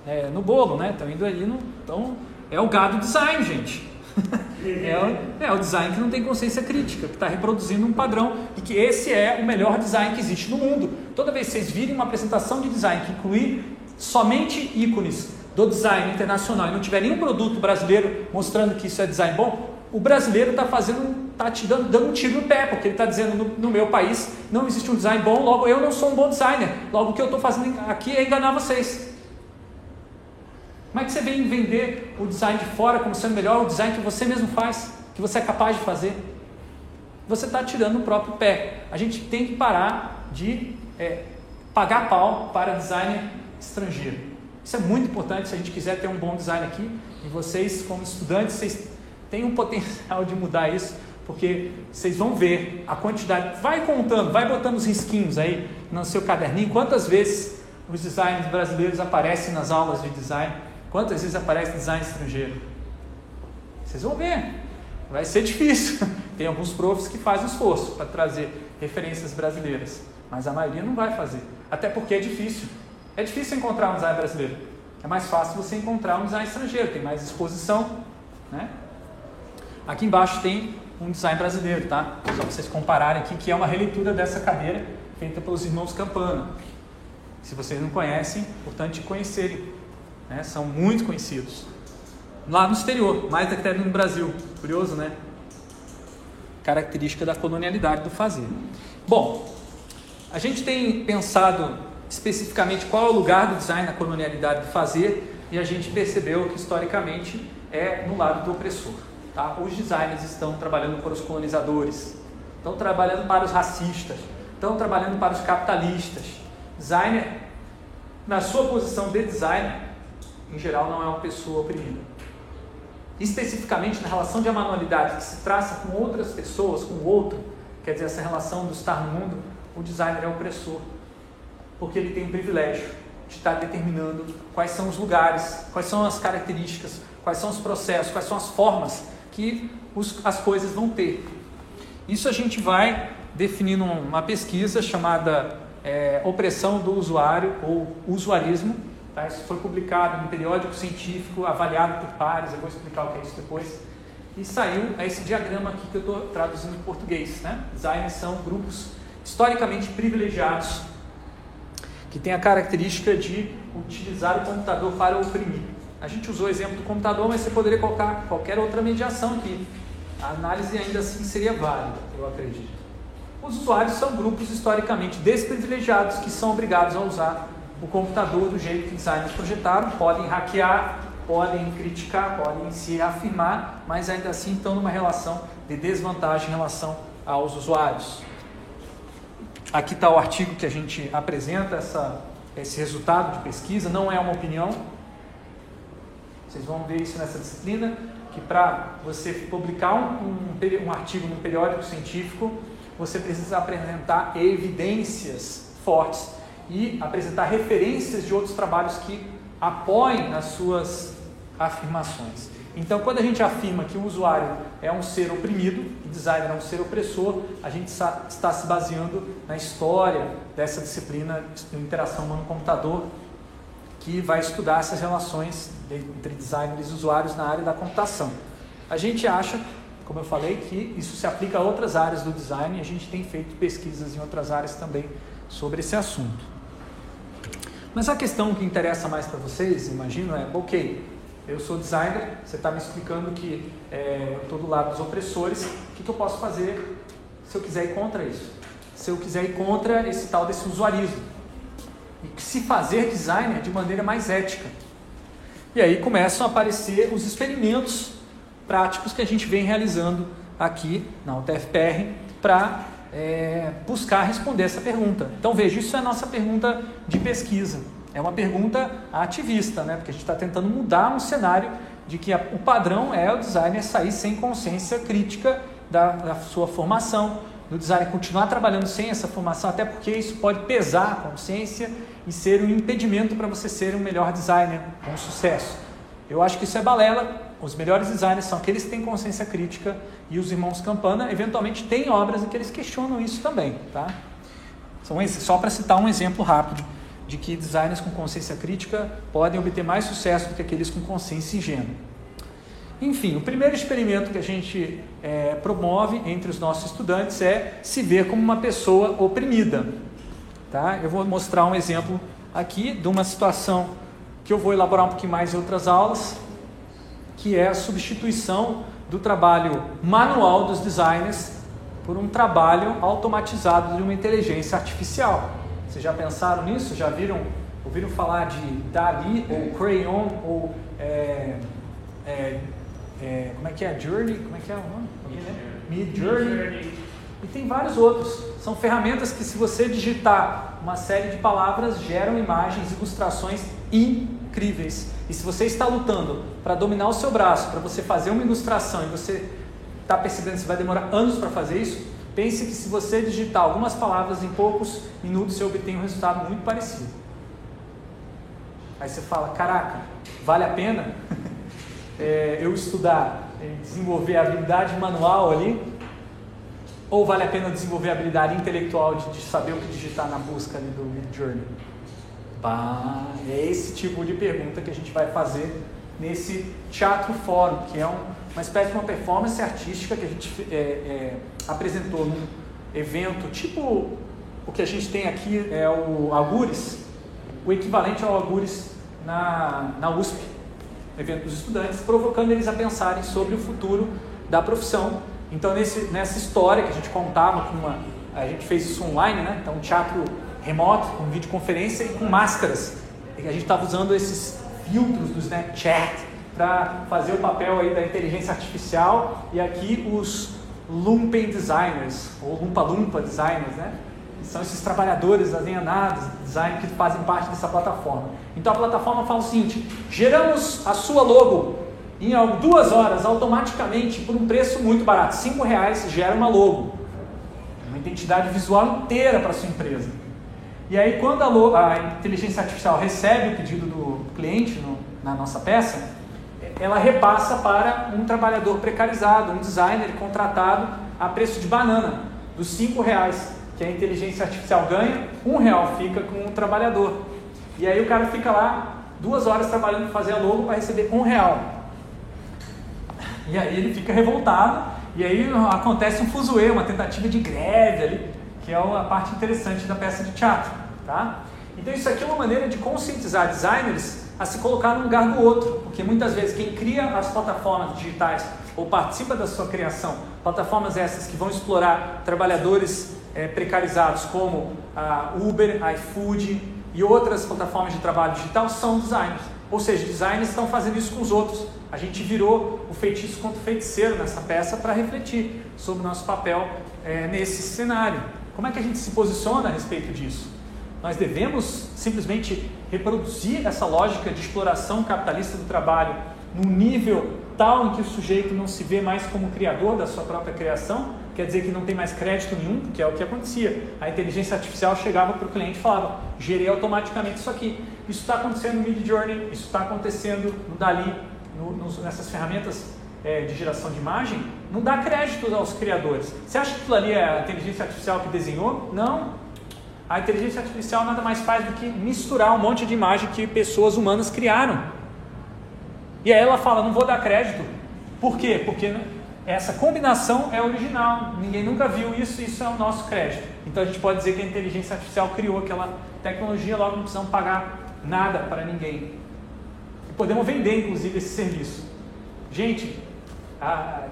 é, no bolo, né? Estão indo ali no. Estão é o gado design, gente. (laughs) é, o, é o design que não tem consciência crítica, que está reproduzindo um padrão e que esse é o melhor design que existe no mundo. Toda vez que vocês virem uma apresentação de design que incluir somente ícones do design internacional e não tiver nenhum produto brasileiro mostrando que isso é design bom, o brasileiro está fazendo, está te dando, dando um tiro no pé, porque ele está dizendo no, no, meu país não existe um design bom, logo eu não sou um bom designer, logo o que eu estou fazendo aqui é enganar vocês. Como é que você vem vender o design de fora como sendo melhor, o design que você mesmo faz, que você é capaz de fazer? Você está tirando o próprio pé. A gente tem que parar de é, pagar pau para designer estrangeiro. Isso é muito importante se a gente quiser ter um bom design aqui. E vocês, como estudantes, vocês têm um (laughs) potencial de mudar isso, porque vocês vão ver a quantidade. Vai contando, vai botando os risquinhos aí no seu caderninho. Quantas vezes os designers brasileiros aparecem nas aulas de design? Quantas vezes aparece design estrangeiro? Vocês vão ver. Vai ser difícil. (laughs) Tem alguns profs que fazem esforço para trazer referências brasileiras, mas a maioria não vai fazer. Até porque é difícil. É difícil encontrar um design brasileiro. É mais fácil você encontrar um design estrangeiro, tem mais exposição. Né? Aqui embaixo tem um design brasileiro, tá? Só para vocês compararem aqui, que é uma releitura dessa cadeira feita pelos irmãos Campana. Se vocês não conhecem, é importante conhecerem né? são muito conhecidos. Lá no exterior, mais até no Brasil. Curioso, né? Característica da colonialidade do fazer. Bom, A gente tem pensado especificamente qual é o lugar do design na colonialidade de fazer e a gente percebeu que historicamente é no lado do opressor. Tá? Os designers estão trabalhando para os colonizadores, estão trabalhando para os racistas, estão trabalhando para os capitalistas. Designer, na sua posição de designer, em geral não é uma pessoa oprimida. Especificamente na relação de manualidade que se traça com outras pessoas, com o outro, quer dizer, essa relação do estar no mundo, o designer é opressor, porque ele tem o privilégio de estar determinando quais são os lugares, quais são as características, quais são os processos, quais são as formas que os, as coisas vão ter. Isso a gente vai definindo uma pesquisa chamada é, Opressão do Usuário ou Usuarismo. Tá? Isso foi publicado num periódico científico, avaliado por pares, eu vou explicar o que é isso depois. E saiu esse diagrama aqui que eu estou traduzindo em português. Né? Designers são grupos historicamente privilegiados que têm a característica de utilizar o computador para oprimir. A gente usou o exemplo do computador, mas você poderia colocar qualquer outra mediação aqui. A análise ainda assim seria válida, eu acredito. Os usuários são grupos historicamente desprivilegiados que são obrigados a usar o computador do jeito que designers projetaram, podem hackear, podem criticar, podem se afirmar, mas ainda assim estão numa relação de desvantagem em relação aos usuários. Aqui está o artigo que a gente apresenta essa, esse resultado de pesquisa, não é uma opinião. Vocês vão ver isso nessa disciplina, que para você publicar um, um, um artigo num periódico científico, você precisa apresentar evidências fortes e apresentar referências de outros trabalhos que apoiem as suas afirmações. Então, quando a gente afirma que o usuário é um ser oprimido, o designer é um ser opressor, a gente está se baseando na história dessa disciplina de interação humano-computador, que vai estudar essas relações entre designers e usuários na área da computação. A gente acha, como eu falei, que isso se aplica a outras áreas do design e a gente tem feito pesquisas em outras áreas também sobre esse assunto. Mas a questão que interessa mais para vocês, imagino, é: ok, eu sou designer, você está me explicando que é, eu estou do lado dos opressores, o que, que eu posso fazer se eu quiser ir contra isso? Se eu quiser ir contra esse tal desse usuarismo? E se fazer designer de maneira mais ética? E aí começam a aparecer os experimentos práticos que a gente vem realizando aqui na UTFPR para é, buscar responder essa pergunta. Então veja, isso é a nossa pergunta de pesquisa. É uma pergunta ativista, né? porque a gente está tentando mudar um cenário de que a, o padrão é o designer sair sem consciência crítica da, da sua formação, do designer continuar trabalhando sem essa formação, até porque isso pode pesar a consciência e ser um impedimento para você ser um melhor designer com sucesso. Eu acho que isso é balela. Os melhores designers são aqueles que têm consciência crítica e os irmãos Campana eventualmente têm obras em que eles questionam isso também, tá? Só para citar um exemplo rápido de que designers com consciência crítica podem obter mais sucesso do que aqueles com consciência ingênua. Enfim, o primeiro experimento que a gente é, promove entre os nossos estudantes é se ver como uma pessoa oprimida. Tá? Eu vou mostrar um exemplo aqui de uma situação que eu vou elaborar um pouquinho mais em outras aulas, que é a substituição do trabalho manual dos designers por um trabalho automatizado de uma inteligência artificial. Vocês já pensaram nisso? Já viram, ouviram falar de Dali ou Crayon ou é, é, é, como é que é? Journey? Como é que é o nome? Mid Journey. E tem vários outros. São ferramentas que se você digitar uma série de palavras geram imagens, ilustrações incríveis. E se você está lutando para dominar o seu braço, para você fazer uma ilustração e você está percebendo que vai demorar anos para fazer isso, Pense que se você digitar algumas palavras em poucos minutos, você obtém um resultado muito parecido. Aí você fala, caraca, vale a pena (laughs) é, eu estudar, é, desenvolver a habilidade manual ali? Ou vale a pena desenvolver a habilidade intelectual de, de saber o que digitar na busca ali do Mid Journey? Bah, é esse tipo de pergunta que a gente vai fazer nesse teatro fórum, que é um, uma espécie de uma performance artística que a gente é, é, apresentou num evento tipo o que a gente tem aqui é o Agures, o equivalente ao Agures na, na USP, evento dos estudantes, provocando eles a pensarem sobre o futuro da profissão. Então, nesse, nessa história que a gente contava com uma, a gente fez isso online, né? Então, teatro remoto, com videoconferência e com máscaras. E a gente estava usando esses filtros do Snapchat para fazer o papel aí da inteligência artificial e aqui os Lumpen Designers, ou Lumpa Lumpa Designers, né? São esses trabalhadores alienados, design que fazem parte dessa plataforma. Então a plataforma fala o seguinte: geramos a sua logo em duas horas automaticamente por um preço muito barato, cinco reais gera uma logo, uma identidade visual inteira para sua empresa. E aí quando a, logo, a inteligência artificial recebe o pedido do cliente no, na nossa peça, ela repassa para um trabalhador precarizado, um designer contratado a preço de banana, dos cinco reais que a inteligência artificial ganha, um real fica com o trabalhador. E aí o cara fica lá duas horas trabalhando para fazer a logo para receber um real. E aí ele fica revoltado, e aí acontece um fuzuê, uma tentativa de greve ali, que é a parte interessante da peça de teatro. Tá? Então isso aqui é uma maneira de conscientizar designers a se colocar no lugar do outro, porque muitas vezes quem cria as plataformas digitais ou participa da sua criação, plataformas essas que vão explorar trabalhadores é, precarizados como a Uber, a iFood e outras plataformas de trabalho digital são designers. Ou seja, designers estão fazendo isso com os outros. A gente virou o feitiço contra o feiticeiro nessa peça para refletir sobre o nosso papel é, nesse cenário. Como é que a gente se posiciona a respeito disso? Nós devemos simplesmente reproduzir essa lógica de exploração capitalista do trabalho num nível tal em que o sujeito não se vê mais como criador da sua própria criação, quer dizer que não tem mais crédito nenhum, que é o que acontecia. A inteligência artificial chegava para o cliente e falava: gerei automaticamente isso aqui. Isso está acontecendo no Mid Journey, isso está acontecendo no Dali, no, no, nessas ferramentas é, de geração de imagem. Não dá crédito aos criadores. Você acha que aquilo ali é a inteligência artificial que desenhou? Não. A inteligência artificial nada mais faz do que misturar um monte de imagem que pessoas humanas criaram. E aí ela fala: não vou dar crédito. Por quê? Porque essa combinação é original. Ninguém nunca viu isso, isso é o nosso crédito. Então a gente pode dizer que a inteligência artificial criou aquela tecnologia, logo não precisamos pagar nada para ninguém. E podemos vender, inclusive, esse serviço. Gente,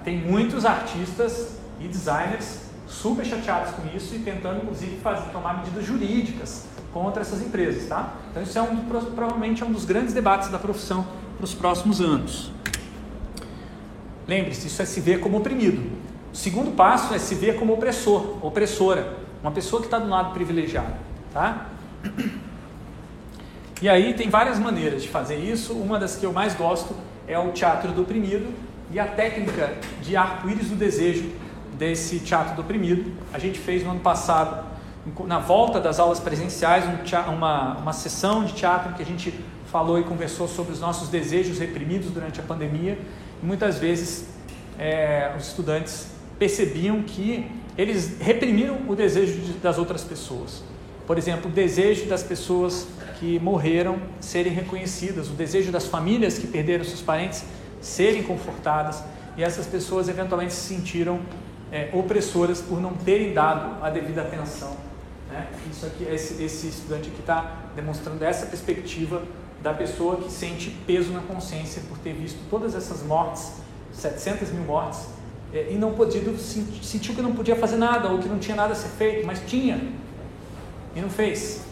tem muitos artistas e designers super chateados com isso e tentando, inclusive, fazer, tomar medidas jurídicas contra essas empresas, tá? Então isso é um, provavelmente é um dos grandes debates da profissão para os próximos anos. Lembre-se, isso é se ver como oprimido. O segundo passo é se ver como opressor, opressora, uma pessoa que está do lado privilegiado, tá? E aí tem várias maneiras de fazer isso. Uma das que eu mais gosto é o teatro do oprimido e a técnica de arco-íris do desejo, desse teatro do oprimido. A gente fez no ano passado, na volta das aulas presenciais, um teatro, uma, uma sessão de teatro em que a gente falou e conversou sobre os nossos desejos reprimidos durante a pandemia. E muitas vezes é, os estudantes percebiam que eles reprimiram o desejo de, das outras pessoas. Por exemplo, o desejo das pessoas que morreram serem reconhecidas, o desejo das famílias que perderam seus parentes serem confortadas, e essas pessoas eventualmente se sentiram é, opressoras por não terem dado a devida atenção. Né? Isso aqui, esse, esse estudante aqui está demonstrando essa perspectiva da pessoa que sente peso na consciência por ter visto todas essas mortes, 700 mil mortes, é, e não podido, sentiu que não podia fazer nada ou que não tinha nada a ser feito, mas tinha e não fez.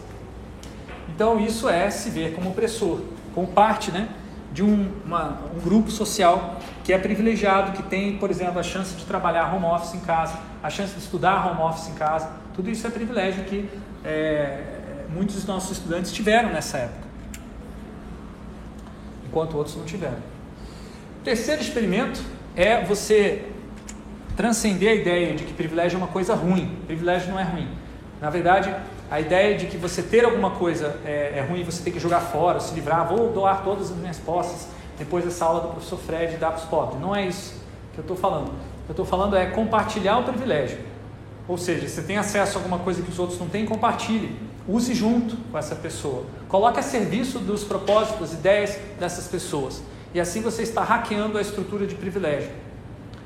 Então isso é se ver como opressor, como parte, né? de um, uma, um grupo social que é privilegiado, que tem, por exemplo, a chance de trabalhar home office em casa, a chance de estudar home office em casa. Tudo isso é privilégio que é, muitos dos nossos estudantes tiveram nessa época, enquanto outros não tiveram. O terceiro experimento é você transcender a ideia de que privilégio é uma coisa ruim. Privilégio não é ruim. Na verdade, a ideia de que você ter alguma coisa é, é ruim, você tem que jogar fora, se livrar, vou doar todas as minhas posses depois dessa aula do professor Fred dar para os pobres. Não é isso que eu estou falando. O que eu estou falando é compartilhar o privilégio. Ou seja, você tem acesso a alguma coisa que os outros não têm, compartilhe. Use junto com essa pessoa. Coloque a serviço dos propósitos, ideias dessas pessoas. E assim você está hackeando a estrutura de privilégio.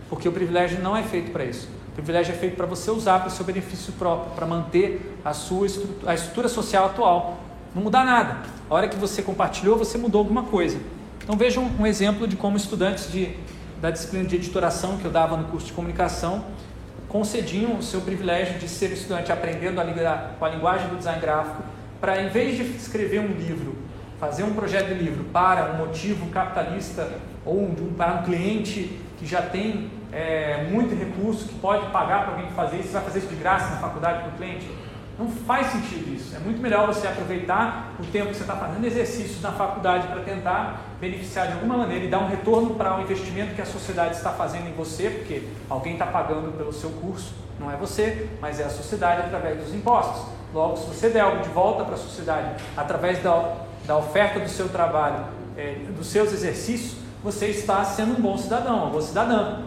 Porque o privilégio não é feito para isso privilégio é feito para você usar para o seu benefício próprio, para manter a sua estrutura, a estrutura social atual. Não mudar nada. A hora que você compartilhou, você mudou alguma coisa. Então vejam um exemplo de como estudantes de, da disciplina de editoração que eu dava no curso de comunicação concediam o seu privilégio de ser estudante aprendendo a lidar com a linguagem do design gráfico, para em vez de escrever um livro, fazer um projeto de livro para um motivo capitalista ou um, para um cliente que já tem é, muito recurso, que pode pagar para alguém fazer isso, você vai fazer isso de graça na faculdade para o cliente? Não faz sentido isso. É muito melhor você aproveitar o tempo que você está fazendo exercícios na faculdade para tentar beneficiar de alguma maneira e dar um retorno para o investimento que a sociedade está fazendo em você, porque alguém está pagando pelo seu curso, não é você, mas é a sociedade através dos impostos. Logo, se você der algo de volta para a sociedade através da, da oferta do seu trabalho, é, dos seus exercícios, você está sendo um bom cidadão, uma boa cidadã.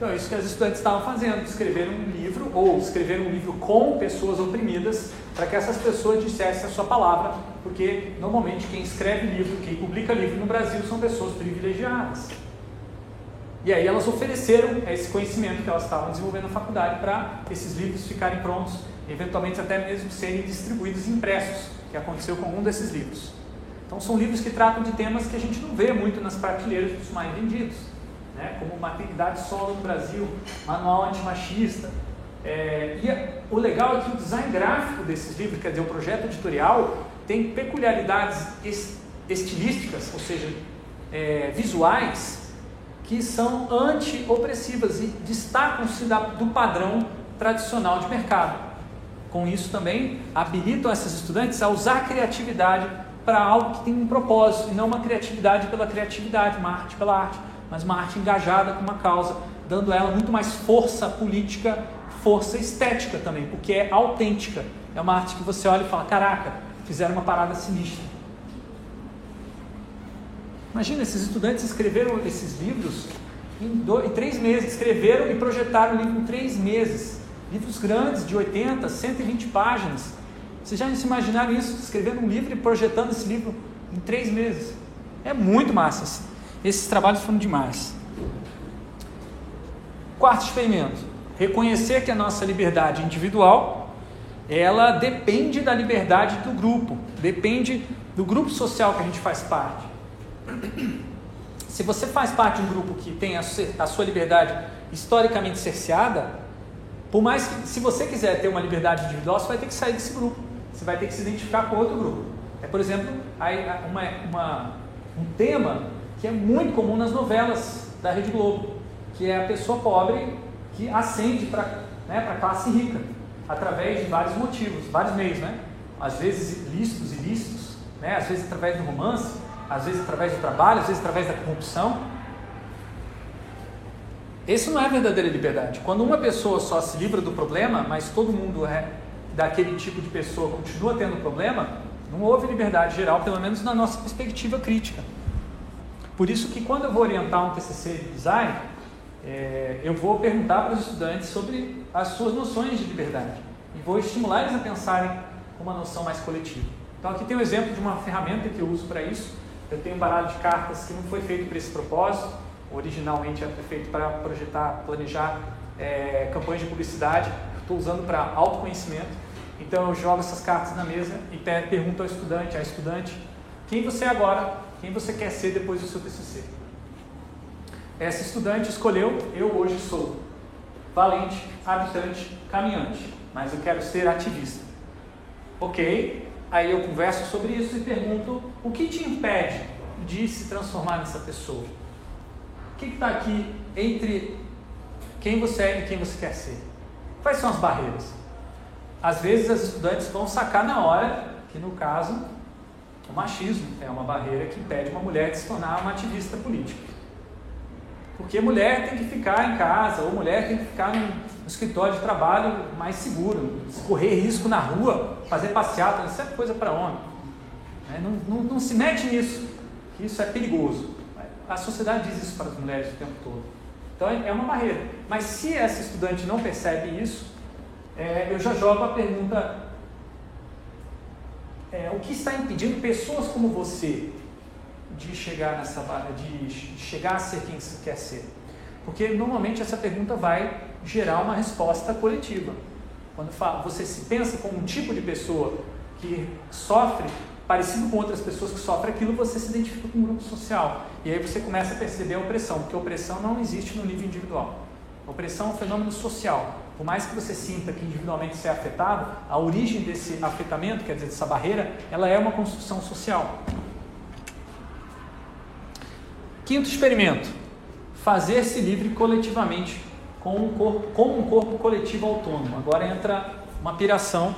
Então, é isso que as estudantes estavam fazendo, escrever um livro ou escrever um livro com pessoas oprimidas para que essas pessoas dissessem a sua palavra, porque normalmente quem escreve livro, quem publica livro no Brasil são pessoas privilegiadas. E aí elas ofereceram esse conhecimento que elas estavam desenvolvendo na faculdade para esses livros ficarem prontos, eventualmente até mesmo serem distribuídos impressos, que aconteceu com um desses livros. Então são livros que tratam de temas que a gente não vê muito nas prateleiras dos mais vendidos né, como Maternidade Solo no Brasil, Manual Antimachista. É, e o legal é que o design gráfico desses livros, quer dizer, o projeto editorial, tem peculiaridades estilísticas, ou seja, é, visuais, que são anti-opressivas e destacam-se do padrão tradicional de mercado. Com isso também habilitam esses estudantes a usar a criatividade para algo que tem um propósito e não uma criatividade pela criatividade, uma arte pela arte mas uma arte engajada com uma causa, dando ela muito mais força política, força estética também, porque é autêntica. É uma arte que você olha e fala: caraca, fizeram uma parada sinistra. Imagina, esses estudantes escreveram esses livros em, dois, em três meses, escreveram e projetaram o livro em três meses. Livros grandes, de 80, 120 páginas. Vocês já se imaginaram isso? Escrevendo um livro e projetando esse livro em três meses. É muito massa. Esses trabalhos foram demais. Quarto experimento: reconhecer que a nossa liberdade individual ela depende da liberdade do grupo, depende do grupo social que a gente faz parte. Se você faz parte de um grupo que tem a, sua liberdade historicamente cerceada, por mais que, se você quiser ter uma liberdade individual, você vai ter que sair desse grupo. Você vai ter que se identificar com outro grupo. É, por exemplo, uma, uma, um tema que é muito comum nas novelas da Rede Globo, que é a pessoa pobre que ascende para né, a classe rica, através de vários motivos, vários meios, né? Às vezes lícitos, ilícitos, né? às vezes através do romance, às vezes através do trabalho, às vezes através da corrupção. Isso não é verdadeira liberdade. Quando uma pessoa só se livra do problema, mas todo mundo é daquele tipo de pessoa continua tendo problema, não houve liberdade geral, pelo menos na nossa perspectiva crítica. Por isso que quando eu vou orientar um TCC de design, é, eu vou perguntar para os estudantes sobre as suas noções de liberdade e vou estimular eles a pensarem uma noção mais coletiva. Então aqui tem um exemplo de uma ferramenta que eu uso para isso. Eu tenho um baralho de cartas que não foi feito para esse propósito, originalmente é feito para projetar, planejar é, campanhas de publicidade, estou usando para autoconhecimento. Então eu jogo essas cartas na mesa e pergunto ao estudante, à estudante, quem você é agora quem você quer ser depois do seu TCC? Essa estudante escolheu, eu hoje sou valente, habitante, caminhante, mas eu quero ser ativista. Ok, aí eu converso sobre isso e pergunto o que te impede de se transformar nessa pessoa? O que está aqui entre quem você é e quem você quer ser? Quais são as barreiras? Às vezes as estudantes vão sacar na hora que no caso o machismo é uma barreira que impede uma mulher de se tornar uma ativista política. Porque mulher tem que ficar em casa, ou mulher tem que ficar no, escritório de trabalho mais seguro, correr risco na rua, fazer passeata, isso é coisa para homem. Né? Não, não, não se mete nisso, que isso é perigoso. A sociedade diz isso para as mulheres o tempo todo. Então é, é uma barreira. Mas se essa estudante não percebe isso, é, eu já jogo a pergunta é, o que está impedindo pessoas como você de chegar nessa de chegar a ser quem você quer ser? Porque normalmente essa pergunta vai gerar uma resposta coletiva. Quando você se pensa como um tipo de pessoa que sofre parecido com outras pessoas que sofrem aquilo, você se identifica com um grupo social. E aí você começa a perceber a opressão, porque a opressão não existe no nível individual. A Opressão é um fenômeno social. Por mais que você sinta que individualmente você é afetado, a origem desse afetamento, quer dizer, dessa barreira, ela é uma construção social. Quinto experimento: fazer-se livre coletivamente com um corpo, como um corpo coletivo autônomo. Agora entra uma piração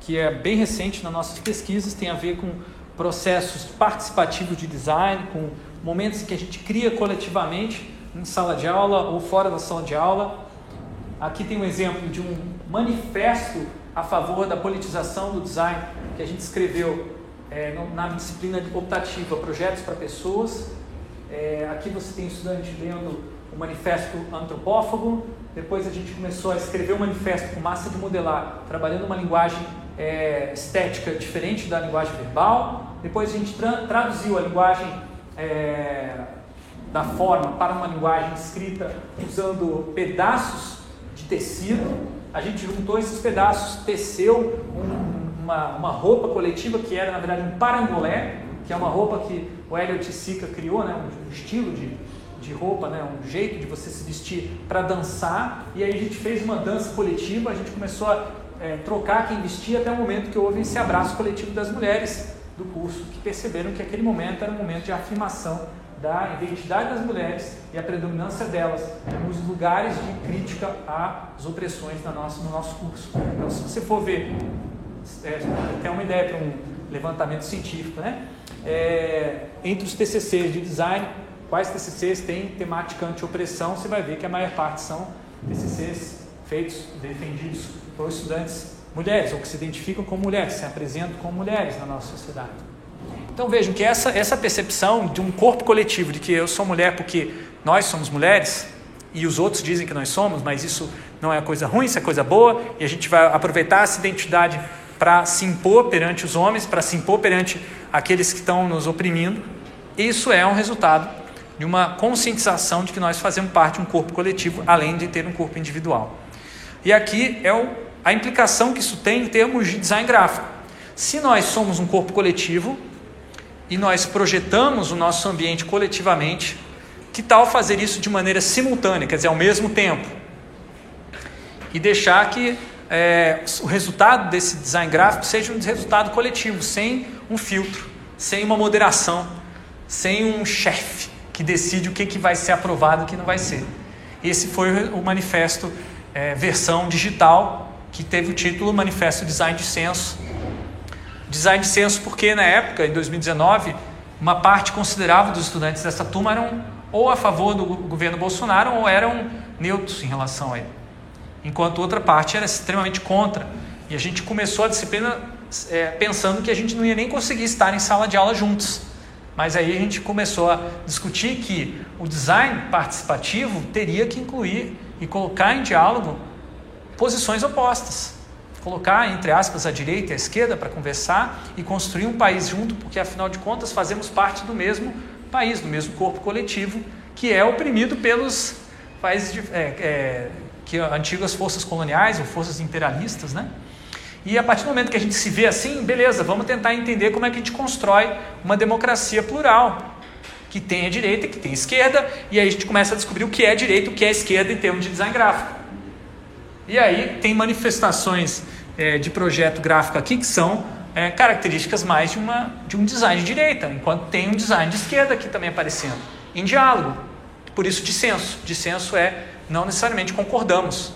que é bem recente nas nossas pesquisas, tem a ver com processos participativos de design, com momentos que a gente cria coletivamente em sala de aula ou fora da sala de aula. Aqui tem um exemplo de um manifesto a favor da politização do design que a gente escreveu é, na disciplina optativa Projetos para Pessoas. É, aqui você tem estudante lendo o manifesto antropófago. Depois a gente começou a escrever o um manifesto com massa de modelar, trabalhando uma linguagem é, estética diferente da linguagem verbal. Depois a gente tra traduziu a linguagem é, da forma para uma linguagem escrita usando pedaços de tecido. A gente juntou esses pedaços, teceu um, uma, uma roupa coletiva que era, na verdade, um parangolé, que é uma roupa que o Elliot Sica criou, né, um estilo de, de roupa, né, um jeito de você se vestir para dançar. E aí a gente fez uma dança coletiva, a gente começou a é, trocar quem vestia até o momento que houve esse abraço coletivo das mulheres do curso, que perceberam que aquele momento era um momento de afirmação da identidade das mulheres e a predominância delas nos lugares de crítica às opressões no nosso, no nosso curso. Então, se você for ver, é, tem uma ideia para um levantamento científico, né? É, entre os TCCs de design, quais TCCs têm temática anti-opressão, você vai ver que a maior parte são TCCs feitos, defendidos por estudantes mulheres, ou que se identificam como mulheres, se apresentam como mulheres na nossa sociedade. Então vejam que essa, essa percepção de um corpo coletivo, de que eu sou mulher porque nós somos mulheres, e os outros dizem que nós somos, mas isso não é coisa ruim, isso é coisa boa, e a gente vai aproveitar essa identidade para se impor perante os homens, para se impor perante aqueles que estão nos oprimindo. Isso é um resultado de uma conscientização de que nós fazemos parte de um corpo coletivo, além de ter um corpo individual. E aqui é o, a implicação que isso tem em termos de design gráfico. Se nós somos um corpo coletivo, e nós projetamos o nosso ambiente coletivamente, que tal fazer isso de maneira simultânea, quer dizer, ao mesmo tempo? E deixar que é, o resultado desse design gráfico seja um resultado coletivo, sem um filtro, sem uma moderação, sem um chefe que decide o que, que vai ser aprovado e o que não vai ser. Esse foi o manifesto é, versão digital, que teve o título Manifesto Design de Censo, Design de censo porque na época, em 2019, uma parte considerável dos estudantes dessa turma eram ou a favor do governo Bolsonaro ou eram neutros em relação a ele. Enquanto outra parte era extremamente contra. E a gente começou a disciplina é, pensando que a gente não ia nem conseguir estar em sala de aula juntos. Mas aí a gente começou a discutir que o design participativo teria que incluir e colocar em diálogo posições opostas colocar, entre aspas, a direita e a esquerda para conversar e construir um país junto, porque afinal de contas fazemos parte do mesmo país, do mesmo corpo coletivo, que é oprimido pelos países de, é, é, que antigas forças coloniais ou forças imperialistas, né? E a partir do momento que a gente se vê assim, beleza, vamos tentar entender como é que a gente constrói uma democracia plural, que tem a direita, que tem a esquerda, e aí a gente começa a descobrir o que é direita, o que é esquerda em termos de design gráfico. E aí tem manifestações é, de projeto gráfico aqui que são é, características mais de, uma, de um design de direita, enquanto tem um design de esquerda aqui também aparecendo, em diálogo. Por isso, dissenso. Dissenso é não necessariamente concordamos.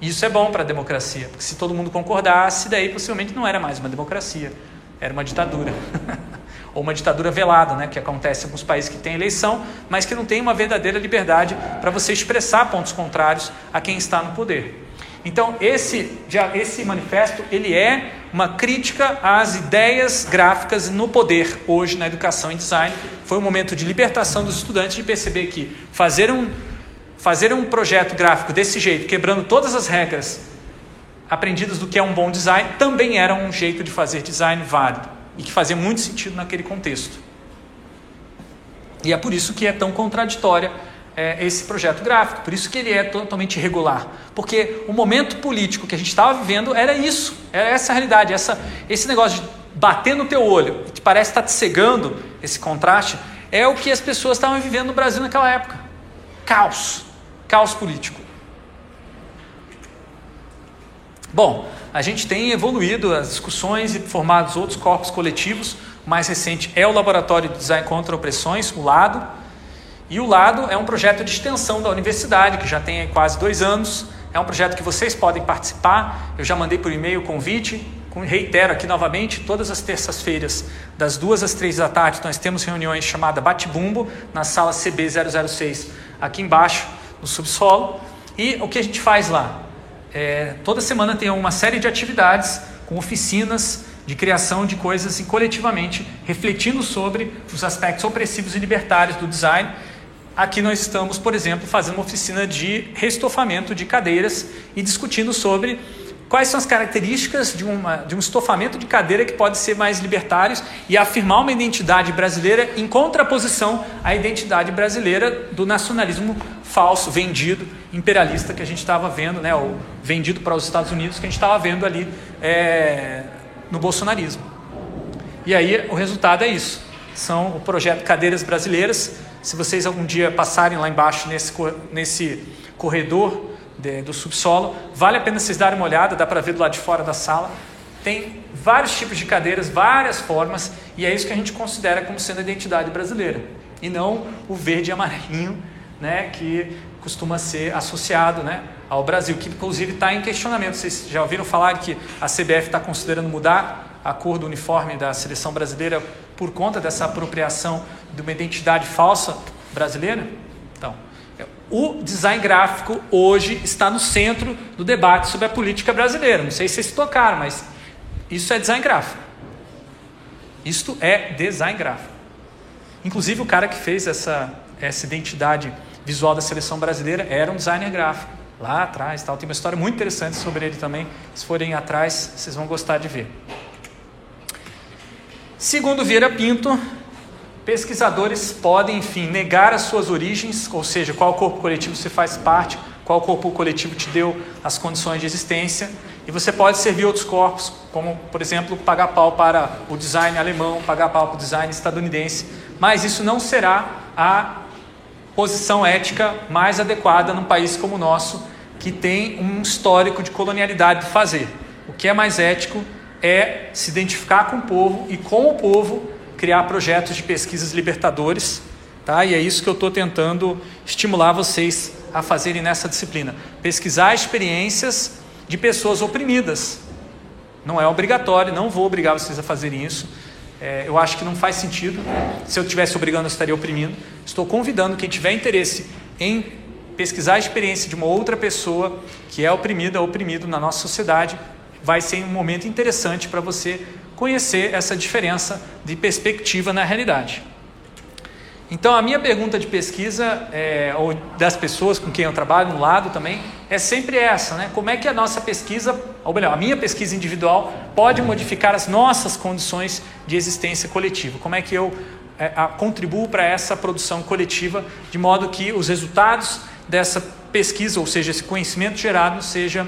Isso é bom para a democracia, porque se todo mundo concordasse, daí possivelmente não era mais uma democracia, era uma ditadura. (laughs) Ou uma ditadura velada, né, que acontece em alguns países que têm eleição, mas que não tem uma verdadeira liberdade para você expressar pontos contrários a quem está no poder. Então, esse, esse manifesto ele é uma crítica às ideias gráficas no poder hoje na educação e design. Foi um momento de libertação dos estudantes de perceber que fazer um, fazer um projeto gráfico desse jeito, quebrando todas as regras aprendidas do que é um bom design, também era um jeito de fazer design válido e que fazia muito sentido naquele contexto. E é por isso que é tão contraditória é, esse projeto gráfico, por isso que ele é totalmente irregular, porque o momento político que a gente estava vivendo era isso, era essa realidade, essa, esse negócio de bater no teu olho, que parece estar te cegando, esse contraste, é o que as pessoas estavam vivendo no Brasil naquela época. Caos, caos político. Bom, a gente tem evoluído as discussões e formado outros corpos coletivos. O mais recente é o Laboratório de Design contra Opressões, o LADO. E o LADO é um projeto de extensão da universidade, que já tem quase dois anos. É um projeto que vocês podem participar. Eu já mandei por e-mail o convite. Reitero aqui novamente, todas as terças-feiras, das duas às três da tarde, nós temos reuniões chamada Bate-Bumbo, na sala CB006, aqui embaixo, no subsolo. E o que a gente faz lá? É, toda semana tem uma série de atividades com oficinas de criação de coisas e coletivamente refletindo sobre os aspectos opressivos e libertários do design. Aqui nós estamos, por exemplo, fazendo uma oficina de restofamento de cadeiras e discutindo sobre quais são as características de, uma, de um estofamento de cadeira que pode ser mais libertário e afirmar uma identidade brasileira em contraposição à identidade brasileira do nacionalismo falso, vendido, imperialista que a gente estava vendo, né, ou vendido para os Estados Unidos que a gente estava vendo ali é, no bolsonarismo. E aí o resultado é isso. São o projeto Cadeiras Brasileiras. Se vocês algum dia passarem lá embaixo nesse, nesse corredor de, do subsolo. Vale a pena vocês darem uma olhada, dá para ver do lado de fora da sala. Tem vários tipos de cadeiras, várias formas, e é isso que a gente considera como sendo a identidade brasileira, e não o verde e amarelinho, né, que costuma ser associado né, ao Brasil, que inclusive está em questionamento. Vocês já ouviram falar que a CBF está considerando mudar a cor do uniforme da seleção brasileira por conta dessa apropriação de uma identidade falsa brasileira? O design gráfico hoje está no centro do debate sobre a política brasileira. Não sei se vocês tocaram, mas isso é design gráfico. Isto é design gráfico. Inclusive o cara que fez essa, essa identidade visual da seleção brasileira era um designer gráfico. Lá atrás, tal. tem uma história muito interessante sobre ele também. Se forem atrás, vocês vão gostar de ver. Segundo Vieira Pinto, Pesquisadores podem, enfim, negar as suas origens, ou seja, qual corpo coletivo você faz parte, qual corpo coletivo te deu as condições de existência, e você pode servir outros corpos, como, por exemplo, pagar pau para o design alemão, pagar pau para o design estadunidense, mas isso não será a posição ética mais adequada num país como o nosso, que tem um histórico de colonialidade de fazer. O que é mais ético é se identificar com o povo e com o povo criar projetos de pesquisas libertadores, tá? E é isso que eu estou tentando estimular vocês a fazerem nessa disciplina. Pesquisar experiências de pessoas oprimidas. Não é obrigatório, não vou obrigar vocês a fazerem isso. É, eu acho que não faz sentido. Se eu estivesse obrigando, eu estaria oprimindo. Estou convidando quem tiver interesse em pesquisar a experiência de uma outra pessoa que é oprimida oprimido na nossa sociedade. Vai ser um momento interessante para você conhecer essa diferença de perspectiva na realidade. Então, a minha pergunta de pesquisa, é, ou das pessoas com quem eu trabalho, no lado também, é sempre essa: né? como é que a nossa pesquisa, ou melhor, a minha pesquisa individual, pode modificar as nossas condições de existência coletiva? Como é que eu é, a, contribuo para essa produção coletiva, de modo que os resultados dessa pesquisa, ou seja, esse conhecimento gerado, seja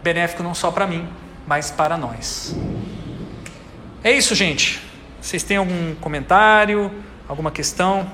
benéfico não só para mim, mas para nós. É isso, gente. Vocês têm algum comentário, alguma questão?